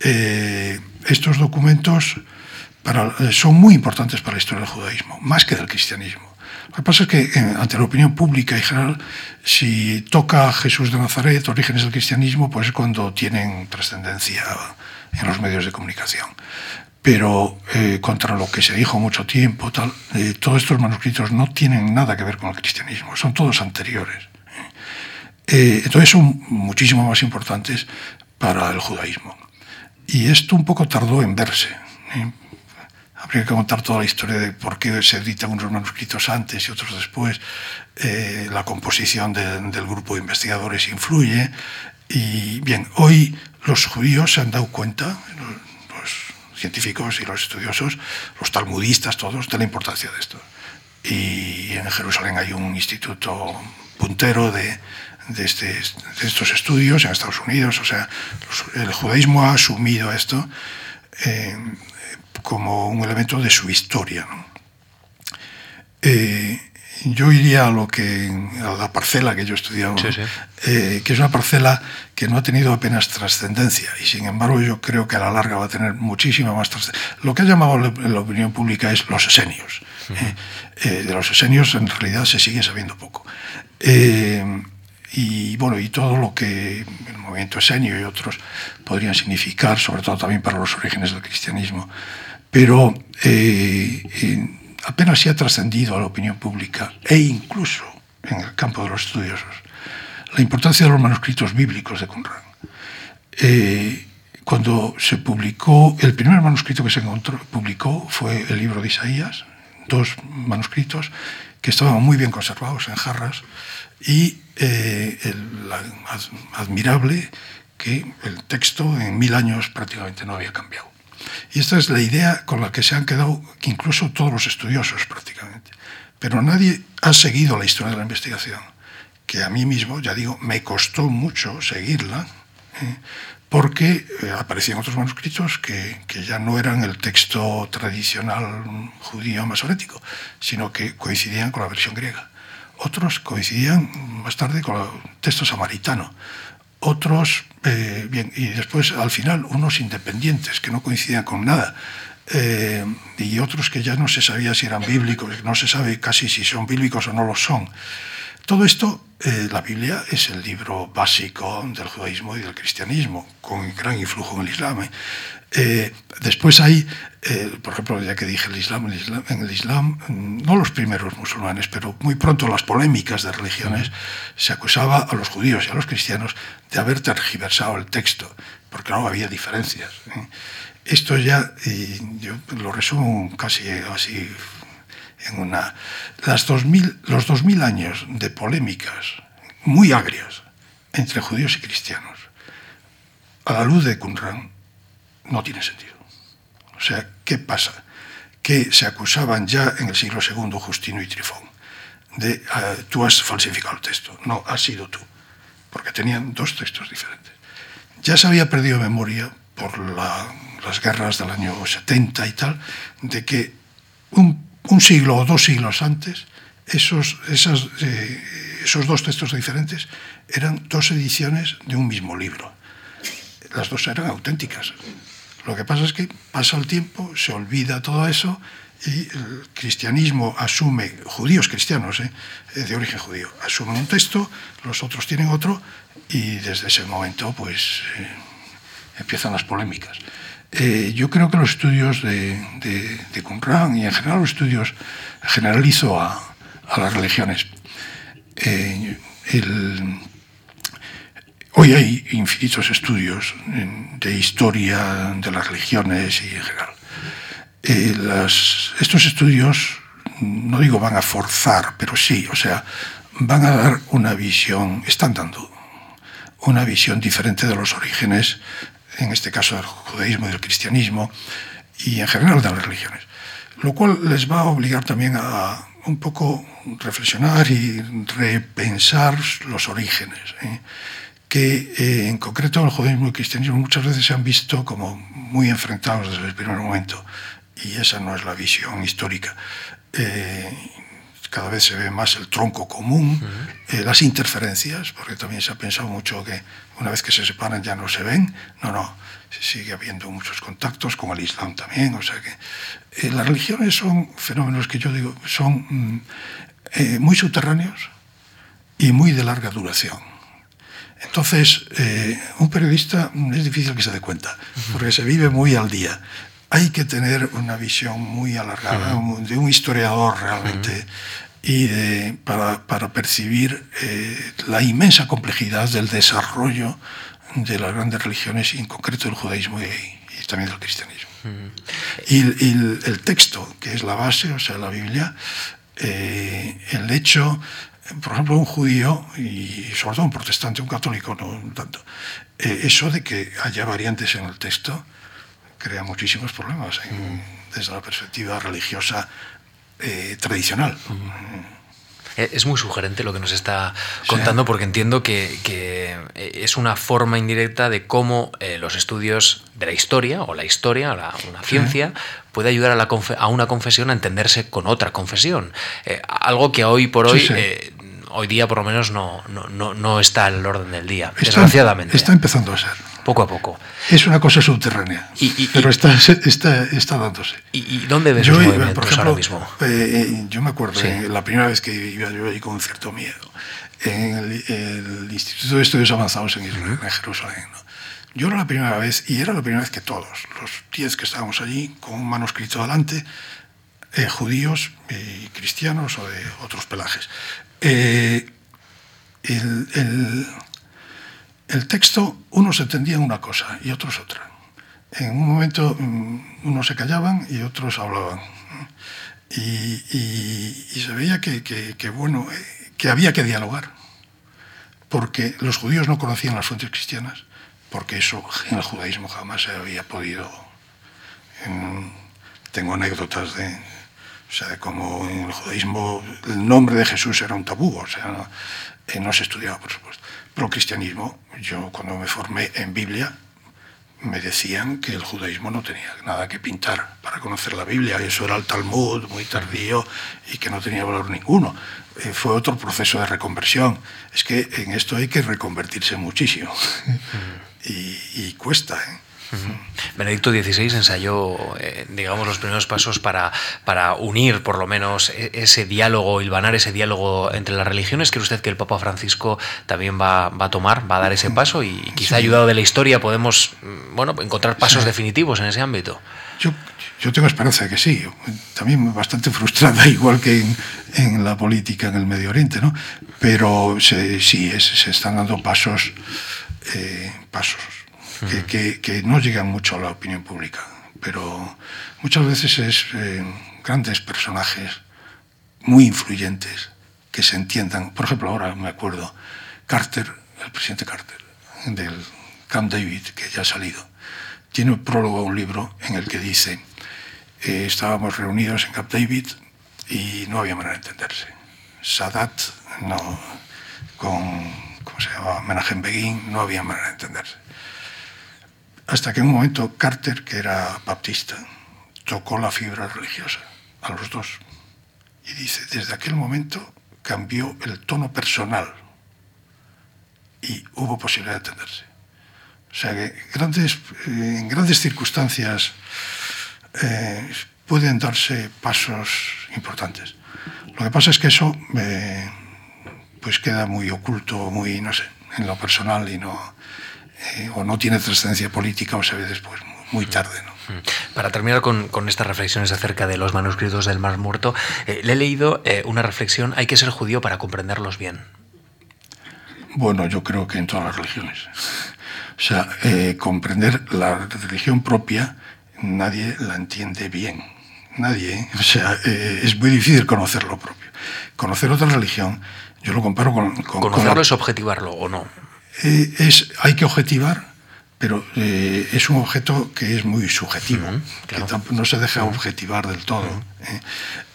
Speaker 2: Eh, estos documentos para, eh, son muy importantes para la historia del judaísmo, más que del cristianismo. Lo que pasa es que ante la opinión pública y general, si toca Jesús de Nazaret, orígenes del cristianismo, pues es cuando tienen trascendencia en los medios de comunicación. Pero eh, contra lo que se dijo mucho tiempo, tal, eh, todos estos manuscritos no tienen nada que ver con el cristianismo, son todos anteriores. Eh, entonces son muchísimo más importantes para el judaísmo. Y esto un poco tardó en verse. ¿eh? Habría que contar toda la historia de por qué se editan unos manuscritos antes y otros después. Eh, la composición de, del grupo de investigadores influye. Y bien, hoy los judíos se han dado cuenta, los científicos y los estudiosos, los talmudistas todos, de la importancia de esto. y en Jerusalén hay un instituto puntero de, de, este, estos estudios en Estados Unidos. O sea, el judaísmo ha asumido esto eh, como un elemento de su historia. Eh, yo iría a lo que a la parcela que yo he estudiado,
Speaker 1: Sí, sí.
Speaker 2: eh, que es una parcela que no ha tenido apenas trascendencia y sin embargo yo creo que a la larga va a tener muchísima más trascendencia. Lo que ha llamado la, la opinión pública es los esenios. eh. Eh, de los esenios en realidad se sigue sabiendo poco. Y bueno, y todo lo que el movimiento esenio y otros podrían significar, sobre todo también para los orígenes del cristianismo. Pero eh, apenas se ha trascendido a la opinión pública e incluso en el campo de los estudiosos la importancia de los manuscritos bíblicos de Qumran. Eh, cuando se publicó, el primer manuscrito que se encontró, publicó fue el libro de Isaías, dos manuscritos que estaban muy bien conservados en jarras y eh, el, admirable que el texto en mil años prácticamente no había cambiado. Y esta es la idea con la que se han quedado incluso todos los estudiosos prácticamente. Pero nadie ha seguido la historia de la investigación, que a mí mismo, ya digo, me costó mucho seguirla, ¿eh? porque eh, aparecían otros manuscritos que, que ya no eran el texto tradicional judío masorético, sino que coincidían con la versión griega. Otros coincidían más tarde con el texto samaritano. Otros, eh, bien, y después al final unos independientes que no coincidían con nada. Eh, y otros que ya no se sabía si eran bíblicos, no se sabe casi si son bíblicos o no lo son. Todo esto, eh, la Biblia es el libro básico del judaísmo y del cristianismo, con gran influjo en el Islam. ¿Eh? Después hay, eh, por ejemplo, ya que dije el Islam, el Islam, en el Islam, no los primeros musulmanes, pero muy pronto las polémicas de religiones, se acusaba a los judíos y a los cristianos de haber tergiversado el texto, porque no había diferencias. ¿eh? Esto ya, y yo lo resumo casi así en una... Las 2000, los 2000 años de polémicas muy agrias entre judíos y cristianos, a la luz de Qumran, no tiene sentido. O sea, ¿qué pasa? Que se acusaban ya en el siglo II Justino y Trifón de ah, tú has falsificado el texto. No, has sido tú. Porque tenían dos textos diferentes. Ya se había perdido memoria por la- las guerras del año 70 y tal, de que un, siglo o dos siglos antes, esos, eh, esos dos textos diferentes eran dos ediciones de un mismo libro. Las dos eran auténticas. Lo que pasa es que pasa el tiempo, se olvida todo eso y el cristianismo asume, judíos cristianos, ¿eh? De origen judío, asumen un texto, los otros tienen otro y desde ese momento pues eh, empiezan las polémicas. Eh, yo creo que los estudios de, de, y en general los estudios generalizo a, a las religiones. El, hoy hay infinitos estudios de historia de las religiones y en general. Eh, estos estudios, no digo van a forzar, pero sí, o sea, van a dar una visión, están dando una visión diferente de los orígenes, en este caso del judaísmo y del cristianismo, y en general de las religiones. Lo cual les va a obligar también a un poco reflexionar y repensar los orígenes, ¿eh? Que eh, en concreto el judaísmo y el cristianismo muchas veces se han visto como muy enfrentados desde el primer momento, y esa no es la visión histórica. Eh, cada vez se ve más el tronco común, eh, las interferencias, porque también se ha pensado mucho que una vez que se separan ya no se ven. No, no, se sigue habiendo muchos contactos con el Islam también. O sea que eh, las religiones son fenómenos que yo digo son mm, eh, muy subterráneos y muy de larga duración. Entonces, eh, un periodista es difícil que se dé cuenta, porque se vive muy al día. Hay que tener una visión muy alargada, de un historiador realmente, y de- para, para percibir eh, la inmensa complejidad del desarrollo de las grandes religiones, y en concreto del judaísmo y, y también del cristianismo. Y, el- y el, el texto, que es la base, o sea, la Biblia, eh, el hecho, por ejemplo, un judío, y sobre todo un protestante, un católico, no tanto, eh, eso de que haya variantes en el texto crea muchísimos problemas en- desde la perspectiva religiosa eh, tradicional.
Speaker 1: Eh, es muy sugerente lo que nos está contando porque entiendo que, que, eh, es una forma indirecta de cómo eh, los estudios de la historia o la historia, la, una ciencia, sí. puede ayudar a, la a, una confesión a entenderse con otra confesión. Eh, algo que hoy por hoy... Sí. Hoy día, por lo menos, no, no, no está en el orden del día,
Speaker 2: está,
Speaker 1: desgraciadamente.
Speaker 2: Está empezando a ser.
Speaker 1: Poco a poco.
Speaker 2: Es una cosa subterránea, y, y, pero está, está, está dándose.
Speaker 1: ¿Y, y dónde ves los movimientos
Speaker 2: por ejemplo,
Speaker 1: ahora mismo?
Speaker 2: Eh, yo me acuerdo, sí. la primera vez que iba yo allí con cierto miedo, en el, el Instituto de Estudios Avanzados en, Israel, -huh. en Jerusalén. ¿no? Yo era la primera vez, y era la primera vez que todos, los diez que estábamos allí, con un manuscrito delante, eh, judíos y cristianos o de otros pelajes. Eh, el, el, texto, unos entendían una cosa y otros otra. En un momento mm, unos se callaban y otros hablaban. Y, se veía que, que, que, bueno, eh, que había que dialogar, porque los judíos no conocían las fuentes cristianas, porque eso en el judaísmo jamás se había podido. En, tengo anécdotas de, o sea, de cómo en el judaísmo el nombre de Jesús era un tabú, o sea, no, eh, no se estudiaba, por supuesto. Pero el cristianismo, yo cuando me formé en Biblia, me decían que el judaísmo no tenía nada que pintar para conocer la Biblia, y eso era el Talmud muy tardío y que no tenía valor ninguno. Eh, fue otro proceso de reconversión. Es que en esto hay que reconvertirse muchísimo <laughs> y, y cuesta. ¿eh?
Speaker 1: Benedicto XVI ensayó, eh, digamos, los primeros pasos para, para unir, por lo menos, ese diálogo, hilvanar ese diálogo entre las religiones. ¿Cree usted que el Papa Francisco también va, va a tomar, va a dar ese paso? Y quizá sí. ayudado de la historia podemos, bueno, encontrar pasos sí. definitivos en ese ámbito.
Speaker 2: Yo, yo tengo esperanza de que sí. También bastante frustrada, <laughs> igual que en, en la política en el Medio Oriente, ¿no? Pero se, sí, es, se están dando pasos, eh, pasos que, que, que, no llegan mucho a la opinión pública, pero muchas veces es eh, grandes personajes muy influyentes que se entiendan. Por ejemplo, ahora me acuerdo, Carter, el presidente Carter, del Camp David, que ya ha salido, tiene un prólogo a un libro en el que dice, eh, estábamos reunidos en Camp David y no había manera de entenderse. Sadat, no, con, ¿cómo se llama? Menachem Begin, no había manera de entenderse hasta que en un momento Carter, que era baptista, tocó la fibra religiosa a los dos. Y dice, desde aquel momento cambió el tono personal y hubo posibilidad de entenderse. O sea que grandes, en grandes circunstancias eh, pueden darse pasos importantes. Lo que pasa es que eso eh, pues queda muy oculto, muy, no sé, en lo personal y no, eh, o no tiene trascendencia política o se ve después, muy tarde. ¿no?
Speaker 1: Para terminar con, con, estas reflexiones acerca de los manuscritos del Mar Muerto, eh, le he leído eh, una reflexión, hay que ser judío para comprenderlos bien.
Speaker 2: Bueno, yo creo que en todas las religiones. O sea, eh, comprender la religión propia, nadie la entiende bien. Nadie. O sea, es muy difícil conocer lo propio. Conocer otra religión, yo lo comparo con... con
Speaker 1: ¿Conocerlo con la... es objetivarlo o no?
Speaker 2: Eh, es, hay que objetivar, pero eh, es un objeto que es muy subjetivo, uh -huh, claro. que no se deja objetivar del todo. Uh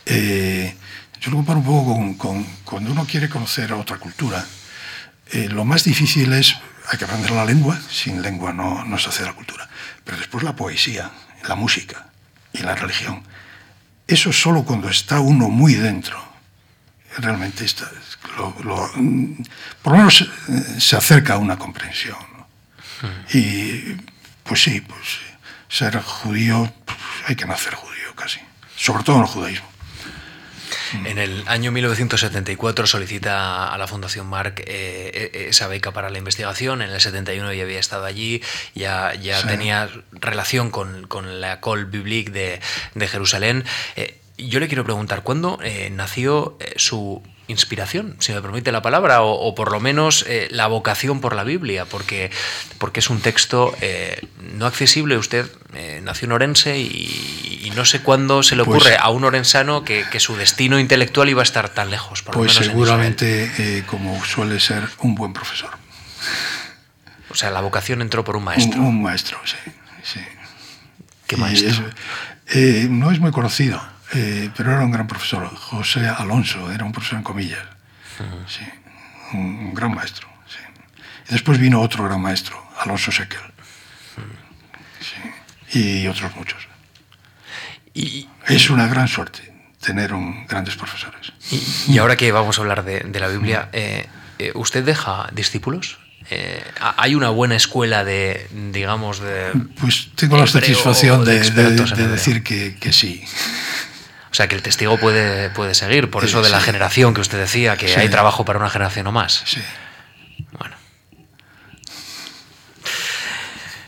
Speaker 2: -huh. yo lo comparo un poco con, con, cuando uno quiere conocer a otra cultura. Eh, lo más difícil es, hay que aprender la lengua, sin lengua no, no se hace la cultura, pero después la poesía, la música y la religión. Eso solo cuando está uno muy dentro, realmente está, lo, lo, por lo menos eh, se acerca a una comprensión. ¿no? Mm. Y pues sí, pues ser judío, pues, hay que nacer judío casi, sobre todo en el judaísmo.
Speaker 1: En el año 1974 solicita a la Fundación Marc eh, esa beca para la investigación. En el 71 ya había estado allí, ya, ya sí. tenía relación con, con la École Biblique de, de Jerusalén. Eh, yo le quiero preguntar, ¿cuándo eh, nació eh, su inspiración, si me permite la palabra, o, o por lo menos eh, la vocación por la Biblia, porque, porque es un texto eh, no accesible. Usted eh, nació en Orense y, y, no sé cuándo se le ocurre pues, a un orensano que, que, su destino intelectual iba a estar tan lejos. Por
Speaker 2: pues
Speaker 1: lo menos
Speaker 2: seguramente, como suele ser, un buen profesor.
Speaker 1: O sea, la vocación entró por un maestro.
Speaker 2: Un, un maestro, sí. sí.
Speaker 1: ¿Qué maestro?
Speaker 2: Es, no es muy conocido eh, pero era un gran profesor. José Alonso era un profesor en comillas. Sí, un, un gran maestro. Sí. Y después vino otro gran maestro, Alonso Sequel. Sí. Y otros muchos.
Speaker 1: Y,
Speaker 2: Es una gran suerte tener un, grandes profesores.
Speaker 1: y- y ahora que vamos a hablar de, de la Biblia, eh, eh, ¿usted deja discípulos? Eh, ¿ha- ¿Hay una buena escuela de, digamos, de...
Speaker 2: Pues tengo la satisfacción de, de- de decir que, que sí.
Speaker 1: O sea, que el testigo puede, puede seguir, por eso de la generación que usted decía, que
Speaker 2: Sí.
Speaker 1: hay trabajo para una generación o más.
Speaker 2: Sí.
Speaker 1: Bueno.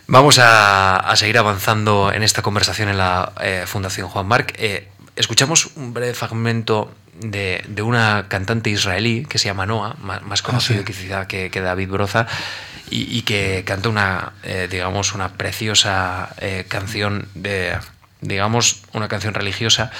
Speaker 1: Vamos a, a seguir avanzando en esta conversación en la eh, Fundación Juan Marc. Eh, escuchamos un breve fragmento de, de una cantante israelí que se llama Noah, ma- más, conocido
Speaker 2: sí.
Speaker 1: quizá que, que David Broza, y, y que canta una, eh, digamos, una preciosa eh, canción de, digamos, una canción religiosa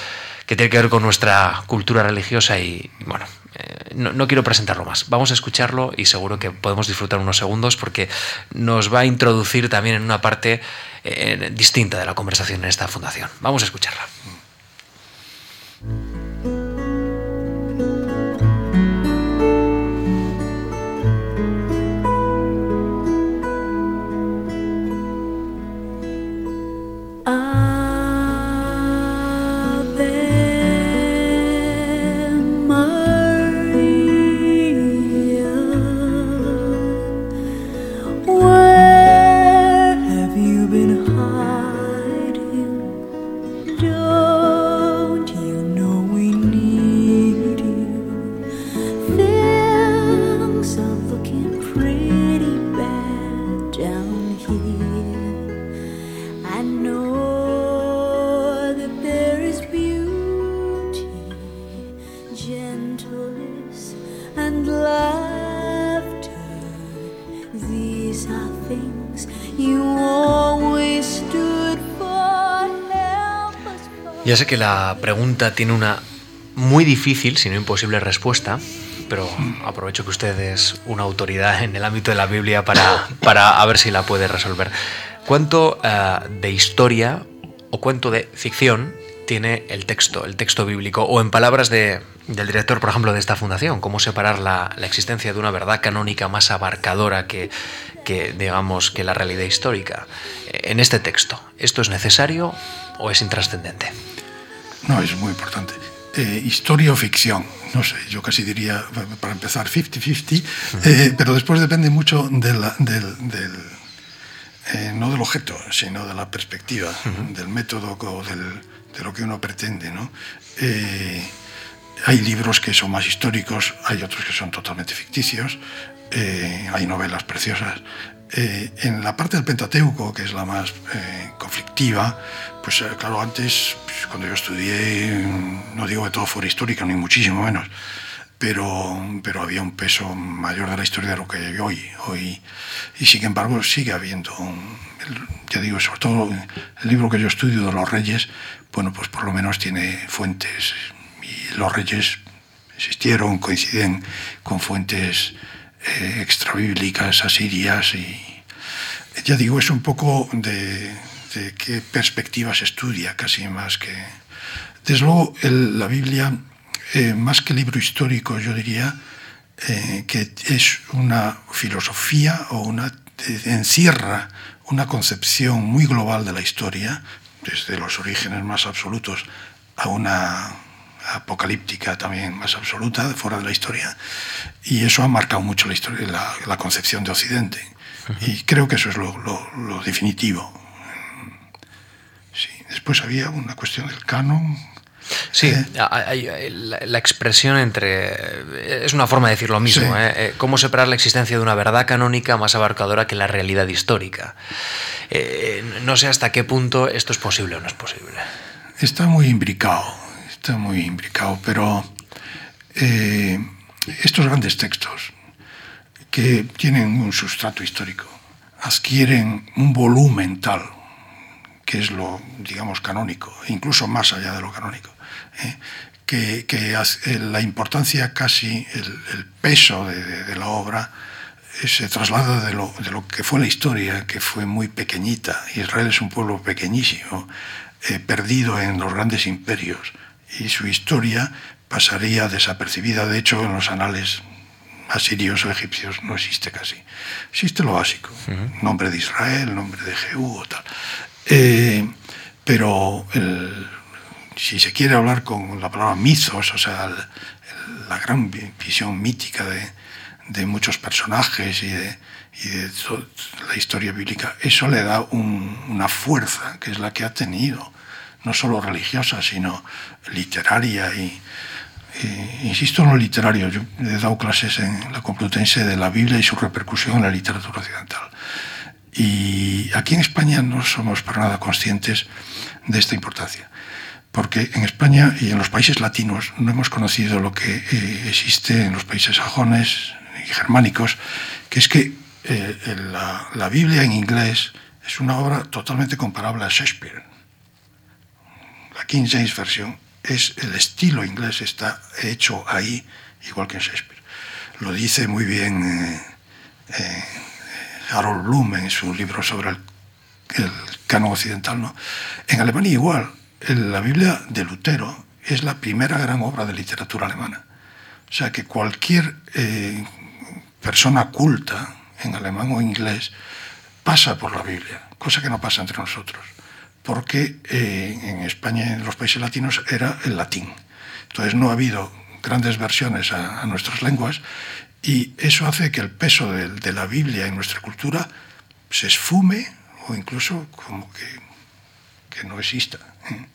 Speaker 1: que tiene que ver con nuestra cultura religiosa y, bueno, eh, no, no quiero presentarlo más. Vamos a escucharlo y seguro que podemos disfrutar unos segundos porque nos va a introducir también en una parte eh, distinta de la conversación en esta fundación. Vamos a escucharla. Sé que la pregunta tiene una muy difícil, si no imposible respuesta, pero aprovecho que usted es una autoridad en el ámbito de la Biblia para, para ver si la puede resolver. ¿Cuánto eh, de historia o cuánto de ficción tiene el texto, el texto bíblico? O en palabras de- del director, por ejemplo, de esta fundación, ¿cómo separar la, existencia de una verdad canónica más abarcadora que, que, digamos, que la realidad histórica? En este texto, ¿esto es necesario o es intrascendente?
Speaker 2: No, es muy importante. Eh, historia o ficción, no sé, yo casi diría, para empezar, 50-50, eh, pero después depende mucho de la- del, del, eh, no del objeto, sino de la perspectiva, del método o del- de lo que uno pretende. ¿no? Eh, hay libros que son más históricos, hay otros que son totalmente ficticios, eh, hay novelas preciosas. En la parte del Pentateuco, que es la más conflictiva, pues eh, claro, antes, pues, cuando yo estudié, no digo que todo fuera histórico, ni muchísimo menos, pero, pero había un peso mayor de la historia de lo que hay hoy. hoy y sin embargo sigue habiendo, ya digo, sobre todo el libro que yo estudio de los reyes, bueno, pues por lo menos tiene fuentes. Y los reyes existieron, coinciden con fuentes eh, extrabíblicas, asirias y ya digo, es un poco de, de qué perspectiva se estudia, casi más que... Desde luego, el- la Biblia, eh, más que libro histórico, yo diría eh, que es una filosofía o una eh, encierra una concepción muy global de la historia, desde los orígenes más absolutos a una apocalíptica también más absoluta, fuera de la historia, y eso ha marcado mucho la, historia, la, la concepción de Occidente. Y creo que eso es lo, lo- lo definitivo. Después había una cuestión del canon.
Speaker 1: Sí,
Speaker 2: Eh,
Speaker 1: hay- hay- la, la expresión entre... Es una forma de decir lo mismo,
Speaker 2: Sí.
Speaker 1: ¿eh? Eh, ¿Cómo separar la existencia de una verdad canónica más abarcadora que la realidad histórica? Eh, no sé hasta qué punto esto es posible o no es posible.
Speaker 2: Está muy imbricado, está muy imbricado, pero eh, estos grandes textos que tienen un sustrato histórico adquieren un volumen tal que es lo, digamos, canónico, incluso más allá de lo canónico, ¿eh? que, que eh, la importancia casi, el, el peso de, de- de la obra eh, se traslada de lo, de lo que fue la historia, que fue muy pequeñita. Israel es un pueblo pequeñísimo, eh, perdido en los grandes imperios y su historia pasaría desapercibida. De hecho, en los anales asirios o egipcios no existe casi. Existe lo básico, nombre de Israel, nombre de Jehú o tal. Eh, pero el- si se quiere hablar con la palabra mitos, o sea, el- la gran vi- visión mítica de, de muchos personajes y de, y de la historia bíblica, eso le da un- una fuerza que es la que ha tenido, no solo religiosa, sino literaria y, insisto en lo literario. Yo he dado clases en la Complutense de la Biblia y su repercusión en la literatura occidental. Y aquí en España no somos para nada conscientes de esta importancia. Porque en España y en los países latinos no hemos conocido lo que eh, existe en los países sajones y germánicos, que es que eh, la, la Biblia en inglés es una obra totalmente comparable a Shakespeare. La King James Version es el estilo inglés, está hecho ahí igual que en Shakespeare. Lo dice muy bien eh, eh, Harold Bloom en su libro sobre el, canon occidental. ¿no? En Alemania igual, la Biblia de Lutero es la primera gran obra de literatura alemana. O sea que cualquier eh, persona culta en alemán o inglés pasa por la Biblia, cosa que no pasa entre nosotros, porque eh, en España en los países latinos era el latín. Entonces no ha habido grandes versiones a nuestras lenguas y eso hace que el peso de, de la Biblia en nuestra cultura se esfume o incluso como que, que no exista. ¿eh?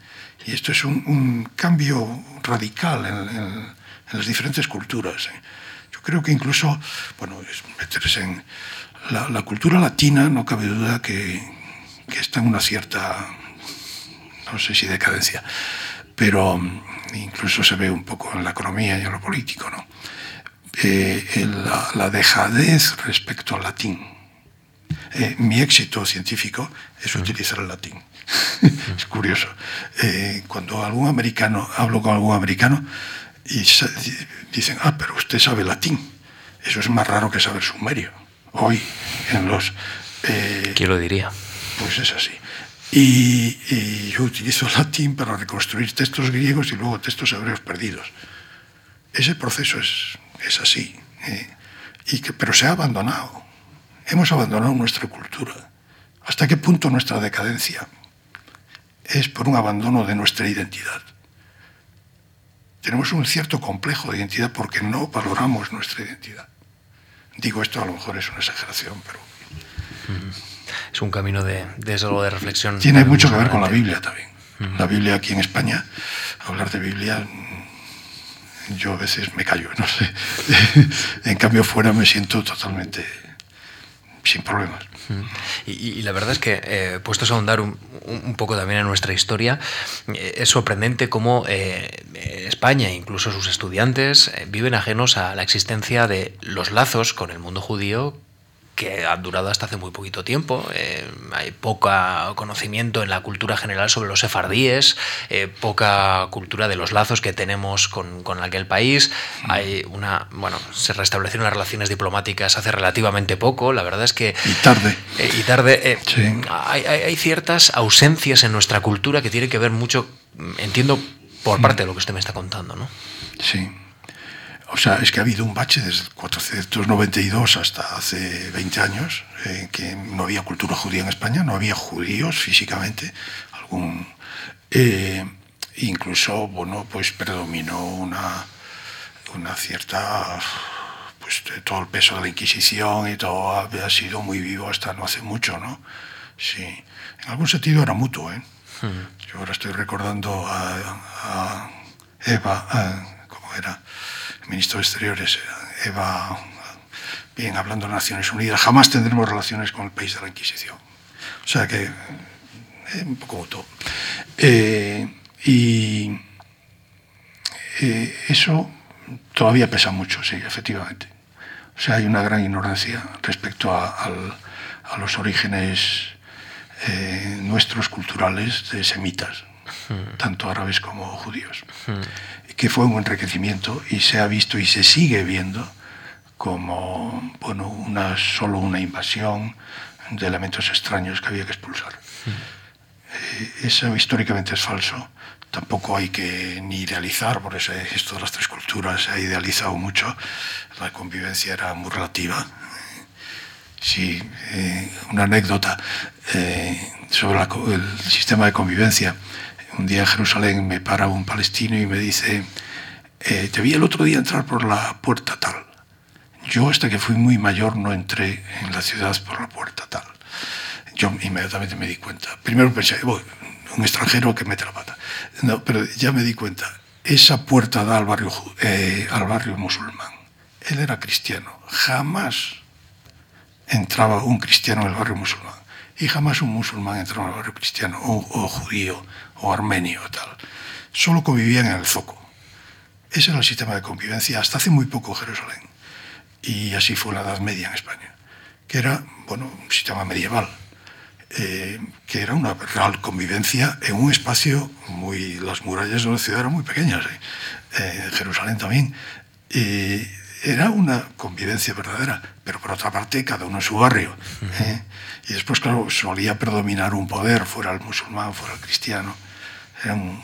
Speaker 2: Y esto es un, un cambio radical en, en- en las diferentes culturas. ¿eh? Yo creo que incluso, bueno, meterse en la, la cultura latina, no cabe duda que, que está en una cierta, no sé si decadencia, pero mm, incluso se ve un poco en la economía y en lo político, ¿no? Eh, la, la dejadez respecto al latín. Eh, mi éxito científico es utilizar el latín. <laughs> es curioso. Eh, cuando algún americano, hablo con algún americano y dicen, ah, pero usted sabe latín. Eso es más raro que saber sumerio. Hoy, en los... eh,
Speaker 1: ¿Quién lo diría?
Speaker 2: pues es así. Y, y yo utilizo el latín para reconstruir textos griegos y luego textos hebreos perdidos. Ese proceso es, es así. eh, y que, pero se ha abandonado. Hemos abandonado nuestra cultura. ¿Hasta qué punto nuestra decadencia es por un abandono de nuestra identidad? Tenemos un cierto complejo de identidad porque no valoramos nuestra identidad. Digo esto a lo mejor es una exageración, pero
Speaker 1: Es un camino de, luego de reflexión.
Speaker 2: Tiene mucho que ver con la. Biblia también. La Biblia aquí en España, hablar de Biblia, yo a veces me callo, no sé. <laughs> en cambio fuera me siento totalmente sin problemas.
Speaker 1: Y, y- la verdad es que, eh, puestos a ahondar un, un- poco también en nuestra historia, eh, es sorprendente cómo eh, España e incluso sus estudiantes viven ajenos a la existencia de los lazos con el mundo judío que han durado hasta hace muy poquito tiempo. Eh, hay poca conocimiento en la cultura general sobre los sefardíes, eh, poca cultura de los lazos que tenemos con, con aquel país. Hay una, bueno, se restablecieron las relaciones diplomáticas hace relativamente poco. La verdad es que
Speaker 2: Y tarde.
Speaker 1: eh, y tarde.
Speaker 2: Sí.
Speaker 1: hay, hay- hay ciertas ausencias en nuestra cultura que tienen que ver mucho, mm, entiendo, por parte de lo que usted me está contando, ¿no?
Speaker 2: Sí. O sea, es que ha habido un bache desde 492 hasta hace 20 años, eh, que no había cultura judía en España, no había judíos físicamente, algún... eh, incluso, bueno, pues predominó una, una cierta... Pues todo el peso de la Inquisición y todo había sido muy vivo hasta no hace mucho, ¿no? Sí. En algún sentido era mutuo, ¿eh? Yo ahora estoy recordando a, a Eva, a- ¿cómo era? El ministro de Exteriores, Eva, bien, hablando de Naciones Unidas, jamás tendremos relaciones con el país de la Inquisición. O sea que, eh, un poco mutuo. Eh, y eh, eso todavía pesa mucho, sí, efectivamente. O sea, hay una gran ignorancia respecto a, al- a los orígenes eh, nuestros culturales de semitas, tanto árabes como judíos, que fue un enriquecimiento y se ha visto y se sigue viendo como bueno, una, solo una invasión de elementos extraños que había que expulsar. eh, eso históricamente es falso. Tampoco hay que ni idealizar, por eso esto de las tres culturas se ha idealizado mucho. La convivencia era muy relativa. Sí, eh, una anécdota eh, sobre el sistema de convivencia. Un día en Jerusalén me para un palestino y me dice, eh, te vi el otro día entrar por la puerta tal. Yo hasta que fui muy mayor no entré en la ciudad por la puerta tal. Yo inmediatamente me di cuenta. Primero pensé, "Voy, un extranjero que mete la pata. No, pero ya me di cuenta. Esa puerta da al barrio, eh, al barrio musulmán. Él era cristiano. Jamás entraba un cristiano en el barrio musulmán. Y jamás un musulmán entraba en el barrio cristiano, o, o judío, o armenio, o tal. Solo convivían en el zoco. Ese era el sistema de convivencia hasta hace muy poco Jerusalén. Y así fue la Edad Media en España, que era, bueno, un sistema medieval, eh, que era una real convivencia en un espacio muy... Las murallas de la ciudad eran muy pequeñas, ¿eh? Eh, Jerusalén también. Y era una convivencia verdadera, pero por otra parte cada uno en su barrio. ¿eh? Y después, claro, solía predominar un poder, fuera el musulmán, fuera el cristiano. Era un,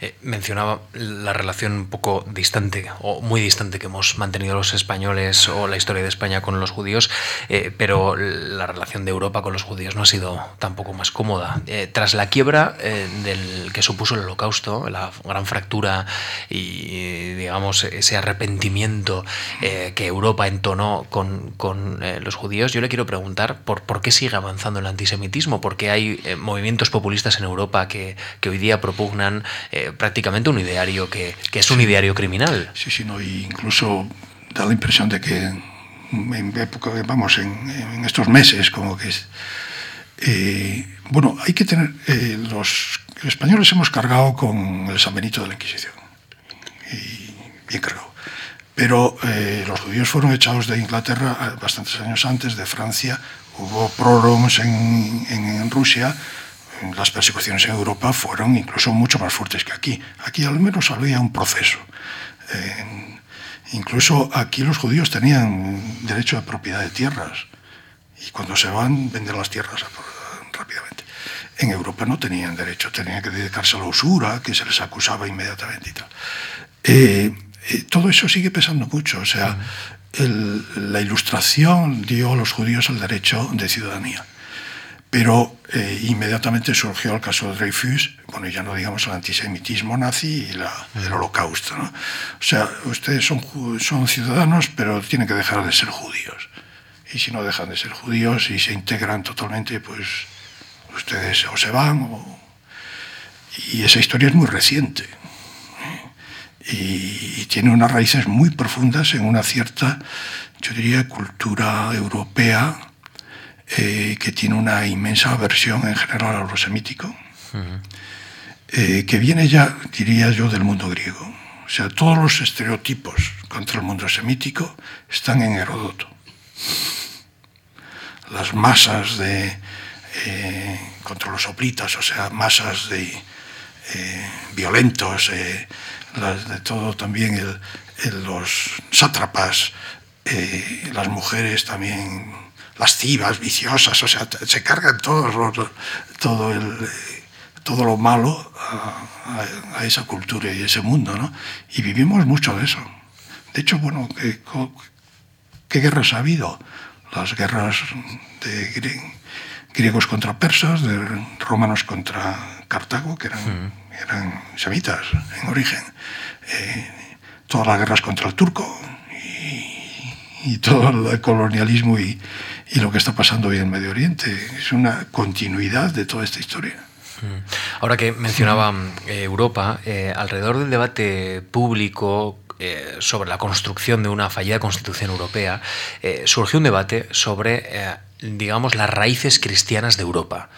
Speaker 1: Eh, mencionaba la relación un poco distante o muy distante que hemos mantenido los españoles o la historia de España con los judíos, eh, pero la relación de Europa con los judíos no ha sido tampoco más cómoda. Eh, tras la quiebra del que supuso el holocausto, la gran fractura y, digamos, ese arrepentimiento que Europa entonó con, con los judíos, yo le quiero preguntar por, por qué sigue avanzando el antisemitismo, porque hay movimientos populistas en Europa que, que hoy día propugnan prácticamente un ideario que, que es un ideario criminal.
Speaker 2: Sí, sí, no, y incluso da la impresión de que en época, vamos, en, estos meses, como que es. eh, bueno, hay que tener. eh, los españoles hemos cargado con el San Benito de la Inquisición. Y bien cargado. Pero eh, los judíos fueron echados de Inglaterra bastantes años antes, de Francia. Hubo progroms en, en, en Rusia las persecuciones en Europa fueron incluso mucho más fuertes que aquí. Aquí al menos había un proceso. Eh, incluso aquí los judíos tenían derecho de propiedad de tierras y cuando se van venden las tierras rápidamente. En Europa no tenían derecho, tenían que dedicarse a la usura, que se les acusaba inmediatamente y tal. Eh, eh, todo eso sigue pesando mucho. O sea, el, la ilustración dio a los judíos el derecho de ciudadanía pero eh, inmediatamente surgió el caso de Dreyfus, bueno, ya no digamos el antisemitismo nazi y la, el holocausto. ¿no? O sea, ustedes son, son ciudadanos, pero tienen que dejar de ser judíos. Y si no dejan de ser judíos y se integran totalmente, pues ustedes o se van o... Y esa historia es muy reciente. ¿eh? Y, y tiene unas raíces muy profundas en una cierta, yo diría, cultura europea eh, que tiene una inmensa aversión en general a lo semítico, uh -huh. eh, que viene ya, diría yo, del mundo griego. O sea, todos los estereotipos contra el mundo semítico están en Heródoto. Las masas de, eh, contra los soplitas, o sea, masas de eh, violentos, eh, las, de todo también el, el, los sátrapas, las mujeres también lascivas, viciosas, o sea, se cargan todos los, todo, el, todo lo malo a, a, a, esa cultura y ese mundo, ¿no? Y vivimos mucho de eso. De hecho, bueno, ¿qué, qué guerras ha habido? Las guerras de griegos contra persas, de romanos contra Cartago, que eran, mm. eran semitas en origen. Eh, todas las guerras contra el turco y, todo el colonialismo y, y lo que está pasando hoy en Medio Oriente. Es una continuidad de toda esta historia.
Speaker 1: Ahora que mencionaba eh, Europa, eh, alrededor del debate público eh, sobre la construcción de una fallida constitución europea, surgió un debate sobre, digamos, las raíces cristianas de Europa.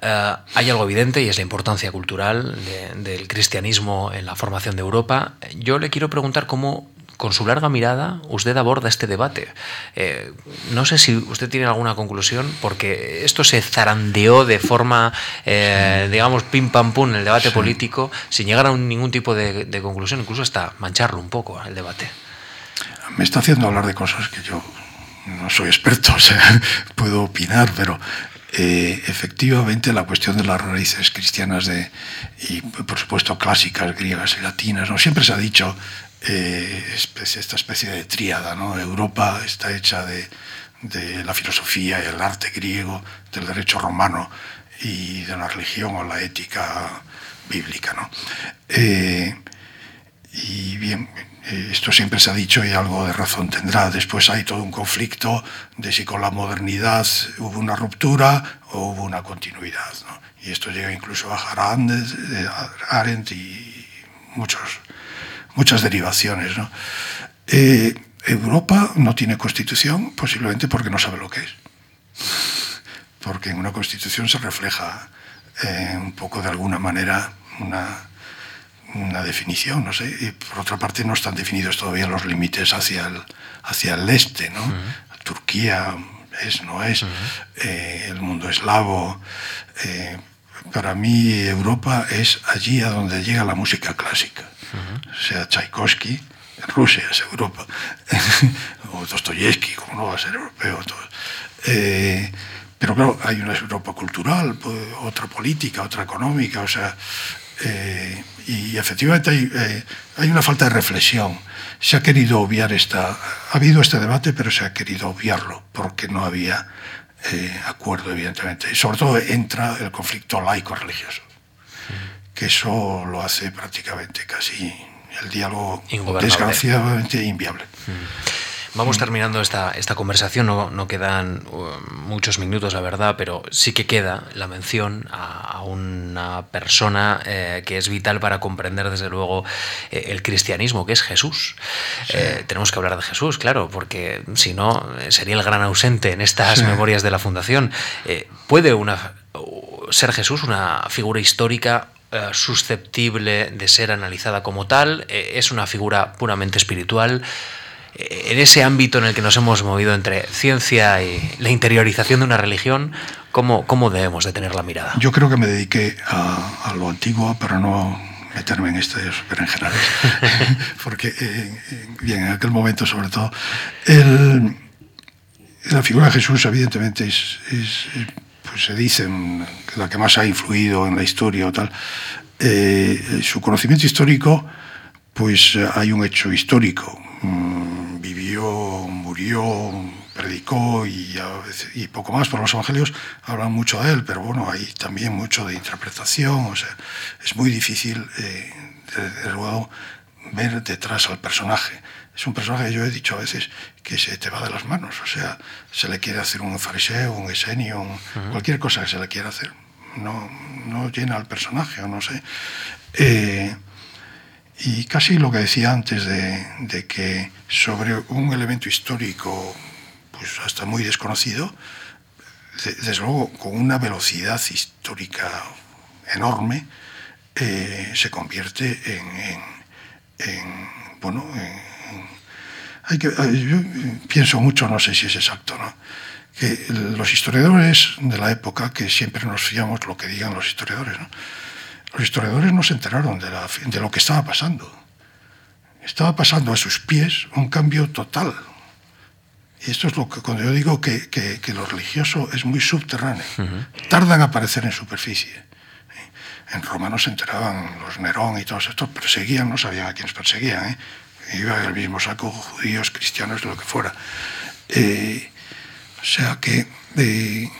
Speaker 1: Hay algo evidente y es la importancia cultural de, del cristianismo en la formación de Europa. Yo le quiero preguntar cómo con su larga mirada, usted aborda este debate. Eh, no sé si usted tiene alguna conclusión, porque esto se zarandeó de forma, eh, sí. digamos, pim pam pum en el debate sí. político, sin llegar a un, ningún tipo de, de, conclusión, incluso hasta mancharlo un poco el debate.
Speaker 2: Me está haciendo hablar de cosas que yo no soy experto, <laughs> o sea, puedo opinar, pero eh, efectivamente la cuestión de las raíces cristianas de, y por supuesto clásicas, griegas y latinas, ¿no? siempre se ha dicho eh, esta especie de tríada, ¿no? Europa está hecha de, de la filosofía y el arte griego, del derecho romano y de la religión o la ética bíblica. ¿no? Eh, y bien, eh, esto siempre se ha dicho y algo de razón tendrá. Después hay todo un conflicto de si con la modernidad hubo una ruptura o hubo una continuidad. ¿no? Y esto llega incluso a eh, Arendt y muchos, muchas derivaciones. ¿no? Eh, Europa no tiene constitución posiblemente porque no sabe lo que es. Porque en una constitución se refleja eh, un poco de alguna manera una, una definición, no sé, y por otra parte no están definidos todavía los límites hacia el, hacia el este, ¿no? Turquía es, no es, eh, el mundo eslavo. eh, para mí Europa es allí a donde llega la música clásica. O sea, Tchaikovsky, Rusia es Europa. <laughs> o Dostoyevsky, como no va a ser europeo. Eh, pero claro, hay una Europa cultural, otra política, otra económica, o sea, eh, y efectivamente hay, eh, hay una falta de reflexión. Se ha querido obviar esta, ha habido este debate, pero se ha querido obviarlo porque no había eh, acuerdo, evidentemente. Y sobre todo entra el conflicto laico-religioso, que eso lo hace prácticamente casi el diálogo desgraciadamente inviable.
Speaker 1: Vamos terminando esta, esta conversación, no, no quedan uh, muchos minutos, la verdad, pero sí que queda la mención a, a una persona eh, que es vital para comprender, desde luego, eh, el cristianismo, que es Jesús. Eh, tenemos que hablar de Jesús, claro, porque si no, sería el gran ausente en estas
Speaker 2: Sí.
Speaker 1: memorias de la Fundación. ¿Puede una, ser Jesús una figura histórica susceptible de ser analizada como tal? ¿Es una figura puramente espiritual? En ese ámbito en el que nos hemos movido entre ciencia y la interiorización de una religión, ¿cómo, cómo debemos de tener la mirada?
Speaker 2: Yo creo que me dediqué a, a lo antiguo para no meterme en estos berenjenales. <laughs> Porque, eh, eh, bien, en aquel momento sobre todo, el- la figura de Jesús evidentemente es, es, pues se dice, mm, la que más ha influido en la historia o tal. Eh, su conocimiento histórico, pues hay un hecho histórico. Vivió, murió, predicó y, y poco más, por los evangelios hablan mucho de él, pero bueno, hay también mucho de interpretación, o sea, es muy difícil, eh, desde luego, ver detrás al personaje. Es un personaje que yo he dicho a veces que se te va de las manos, o sea, se le quiere hacer un fariseo, un esenio, un- cualquier cosa que se le quiera hacer. No, no llena al personaje, o no sé. Eh, y casi lo que decía antes de, que sobre un elemento histórico, pues hasta muy desconocido, de- desde luego con una velocidad histórica enorme, eh, se convierte en, en- en, bueno, en- hay que, yo pienso mucho, no sé si es exacto, ¿no? que los historiadores de la época, que siempre nos fiamos lo que digan los historiadores, ¿no? Los historiadores no se enteraron de, la- de lo que estaba pasando. Estaba pasando a sus pies un cambio total. Y esto es lo que cuando yo digo que, que- que lo religioso es muy subterráneo, tarda en aparecer en superficie. En Roma no se enteraban los Nerón y todos estos, perseguían, no sabían a quiénes perseguían. ¿eh? Iba el mismo saco judíos, cristianos, lo que fuera. Eh, o sea que eh,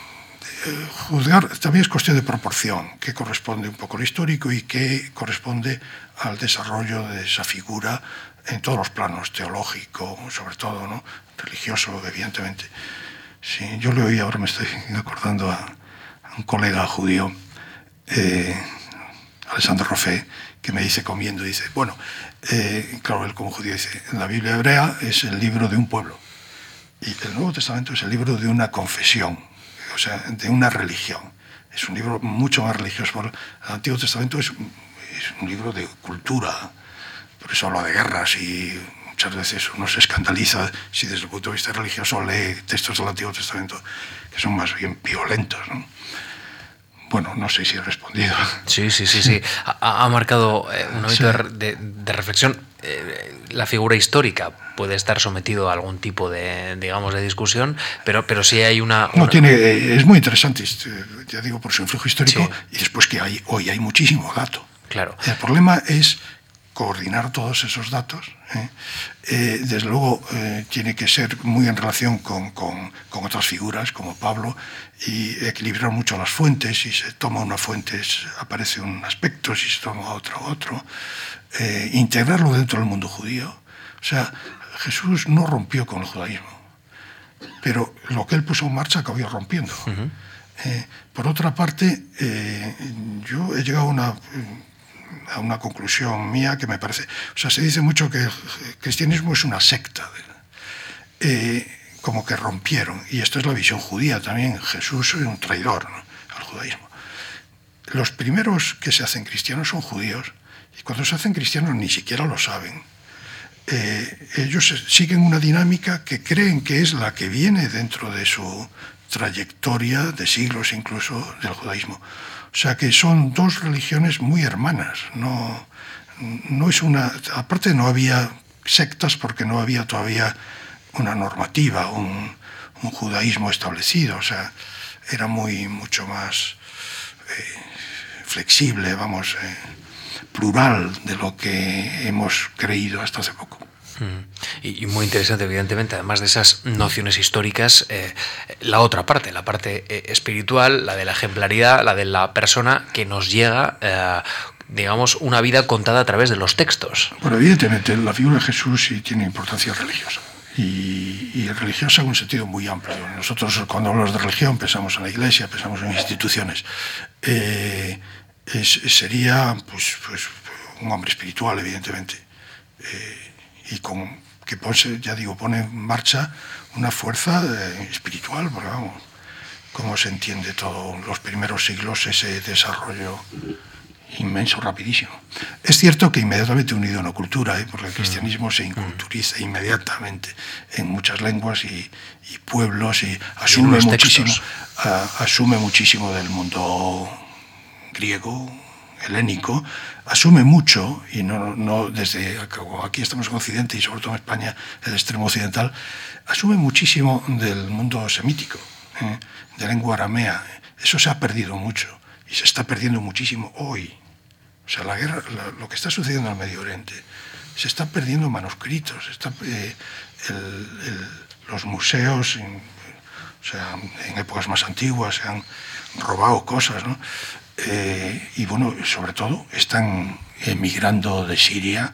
Speaker 2: juzgar también es cuestión de proporción, que corresponde un poco al histórico y que corresponde al desarrollo de esa figura en todos los planos, teológico, sobre todo, ¿no? religioso, evidentemente. Sí, yo le oí, ahora me estoy acordando a, un colega judío, eh, Alessandro que me dice comiendo, dice, bueno, eh, claro, él como judío dice, la Biblia hebrea es el libro de un pueblo. Y el Nuevo Testamento es el libro de una confesión, o sea, de una religión. Es un libro mucho más religioso. El Antiguo Testamento es, un- es un libro de cultura, por eso habla de guerras y muchas veces uno se escandaliza si desde el punto de vista religioso lee textos del Antiguo Testamento que son más bien violentos. ¿no? Bueno, no sé si he respondido.
Speaker 1: Sí, sí, sí, sí. <laughs> Ha, ha marcado eh, un
Speaker 2: Sí.
Speaker 1: re- de- de reflexión eh, la figura histórica puede estar sometido a algún tipo de, digamos, de discusión, pero, pero sí hay una...
Speaker 2: No,
Speaker 1: una-
Speaker 2: tiene, eh, es muy interesante, este, ya digo, por su influjo histórico,
Speaker 1: Sí.
Speaker 2: y después que hay, hoy hay muchísimo dato.
Speaker 1: Claro.
Speaker 2: El problema es coordinar todos esos datos. ¿eh? Eh, desde luego eh, tiene que ser muy en relación con, con- con otras figuras como Pablo y equilibrar mucho las fuentes. Si se toma una fuente es- aparece un aspecto, si se toma otra otro. Eh, integrarlo dentro del mundo judío. O sea, Jesús no rompió con el judaísmo pero lo que él puso en marcha acabó rompiendo. Eh, por otra parte, eh, yo he llegado a una, a una conclusión mía que me parece, o sea, se dice mucho que el cristianismo es una secta, como que rompieron, y esto es la visión judía también, Jesús es un traidor ¿no? al judaísmo. Los primeros que se hacen cristianos son judíos, y cuando se hacen cristianos ni siquiera lo saben eh, ellos siguen una dinámica que creen que es la que viene dentro de su trayectoria de siglos incluso del judaísmo. O sea que son dos religiones muy hermanas. No, no es una. Aparte no había sectas porque no había todavía una normativa, un, un judaísmo establecido. O sea, era muy mucho más eh, flexible, vamos. eh, plural de lo que hemos creído hasta hace poco.
Speaker 1: Y, y muy interesante, evidentemente, además de esas nociones históricas, eh, la otra parte, la parte eh, espiritual, la de la ejemplaridad, la de la persona que nos llega, eh, digamos, una vida contada a través de los textos.
Speaker 2: Bueno, evidentemente la figura de Jesús sí tiene importancia religiosa. Y, y religiosa en un sentido muy amplio. Nosotros cuando hablamos de religión pensamos en la iglesia, pensamos en instituciones. Eh, es- sería pues, pues, un hombre espiritual, evidentemente. Eh, y con que pone, ya digo, pone en marcha una fuerza eh, espiritual, porque vamos, cómo se entiende todo los primeros siglos ese desarrollo inmenso, rapidísimo. Es cierto que inmediatamente unido a una cultura, ¿eh? porque el cristianismo se inculturiza inmediatamente en muchas lenguas y, y pueblos y asume muchísimo, a- asume muchísimo del mundo griego, helénico, asume mucho, y no, desde aquí estamos en Occidente y sobre todo en España, el extremo occidental, asume muchísimo del mundo semítico, ¿eh? de lengua aramea. Eso se ha perdido mucho y se está perdiendo muchísimo hoy. O sea, la guerra, lo que está sucediendo en el Medio Oriente, se están perdiendo manuscritos, está, eh, los museos, o sea, en épocas más antiguas se han robado cosas, ¿no? Eh, y bueno, sobre todo están emigrando de Siria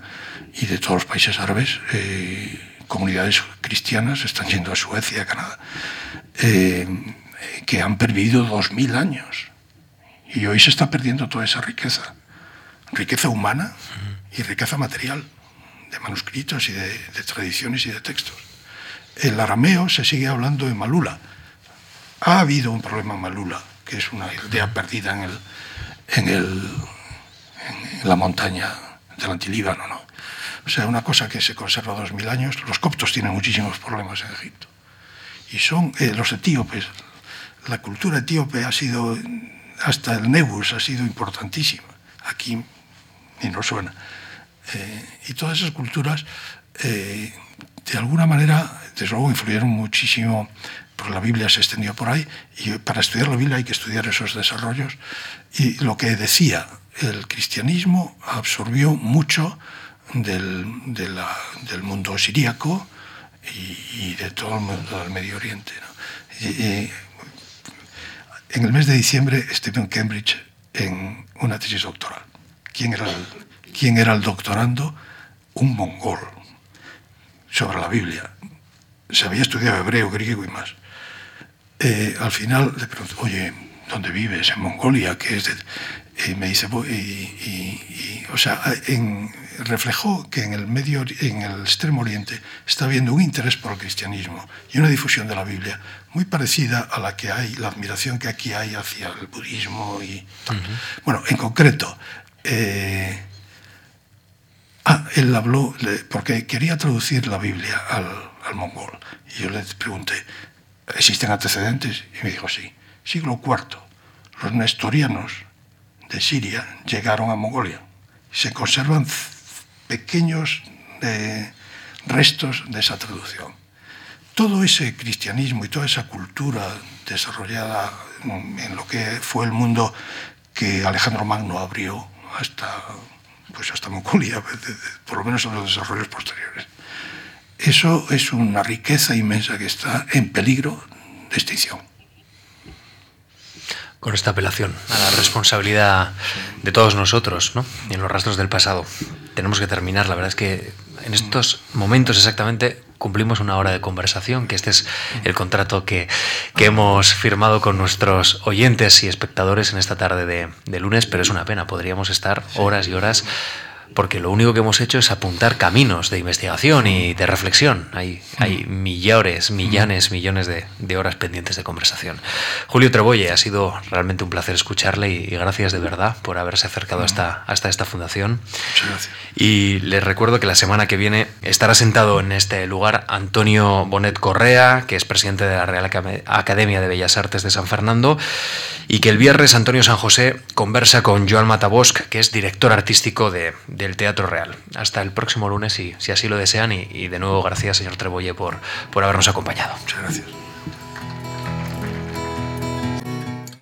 Speaker 2: y de todos los países árabes, eh, comunidades cristianas están yendo a Suecia, a Canadá, eh, que han perdido dos mil años. Y hoy se está perdiendo toda esa riqueza, riqueza humana y riqueza material, de manuscritos y de, de tradiciones y de textos. El arameo se sigue hablando en Malula. Ha habido un problema en Malula, que es una aldea perdida en, el, en, el, en la montaña del Antilíbano. ¿no? O sea, una cosa que se conserva dos mil años. Los coptos tienen muchísimos problemas en Egipto. Y son eh, los etíopes. La cultura etíope ha sido, hasta el Nebus ha sido importantísima. Aquí ni nos suena. Eh, y todas esas culturas, eh, de alguna manera, desde luego influyeron muchísimo, porque la Biblia se extendió por ahí, y para estudiar la Biblia hay que estudiar esos desarrollos. Y lo que decía, el cristianismo absorbió mucho del, del mundo siríaco y, de todo el mundo del Medio Oriente. en el mes de diciembre estuve en Cambridge en una tesis doctoral. ¿Quién era quién era el doctorando? Un mongol sobre la Biblia. Se había estudiado hebreo, griego y más. Eh, al final le pregunto, oye, ¿dónde vives? En Mongolia, que es de... Y me dice, y, y- y, o sea, en- reflejó que en el medio, en el extremo oriente está habiendo un interés por el cristianismo y una difusión de la Biblia muy parecida a la que hay, la admiración que aquí hay hacia el budismo y tal. Bueno, en concreto, eh, ah, él habló, porque quería traducir la Biblia al, al mongol. Y yo le pregunté, ¿existen antecedentes? Y me dijo, sí. Siglo IV, los nestorianos de Siria llegaron a Mongolia. Se conservan pequeños de restos de esa traducción. Todo ese cristianismo y toda esa cultura desarrollada en lo que fue el mundo que Alejandro Magno abrió hasta, pues hasta Mongolia, <laughs> por lo menos en los desarrollos posteriores. Eso es una riqueza inmensa que está en peligro de extinción.
Speaker 1: Con esta apelación a la responsabilidad de todos nosotros, ¿no? en los rastros del pasado. Tenemos que terminar, la verdad es que en estos momentos exactamente cumplimos una hora de conversación, que este es el contrato que, que hemos firmado con nuestros oyentes y espectadores en esta tarde de, de lunes, pero es una pena, podríamos estar horas y horas porque lo único que hemos hecho es apuntar caminos de investigación y de reflexión. Hay, hay millares, millanes, millones de, de, horas pendientes de conversación. Julio Trebolle, ha sido realmente un placer escucharle y, y gracias de verdad por haberse acercado hasta, hasta esta fundación.
Speaker 2: Muchas gracias.
Speaker 1: Y les recuerdo que la semana que viene estará sentado en este lugar Antonio Bonet Correa, que es presidente de la Real Academia de Bellas Artes de San Fernando, y que el viernes Antonio San José conversa con Joan Matabosc, que es director artístico de del Teatro Real. Hasta el próximo lunes, si, si así lo desean, y, de nuevo gracias, señor Trebolle, por, por habernos acompañado.
Speaker 2: Muchas gracias.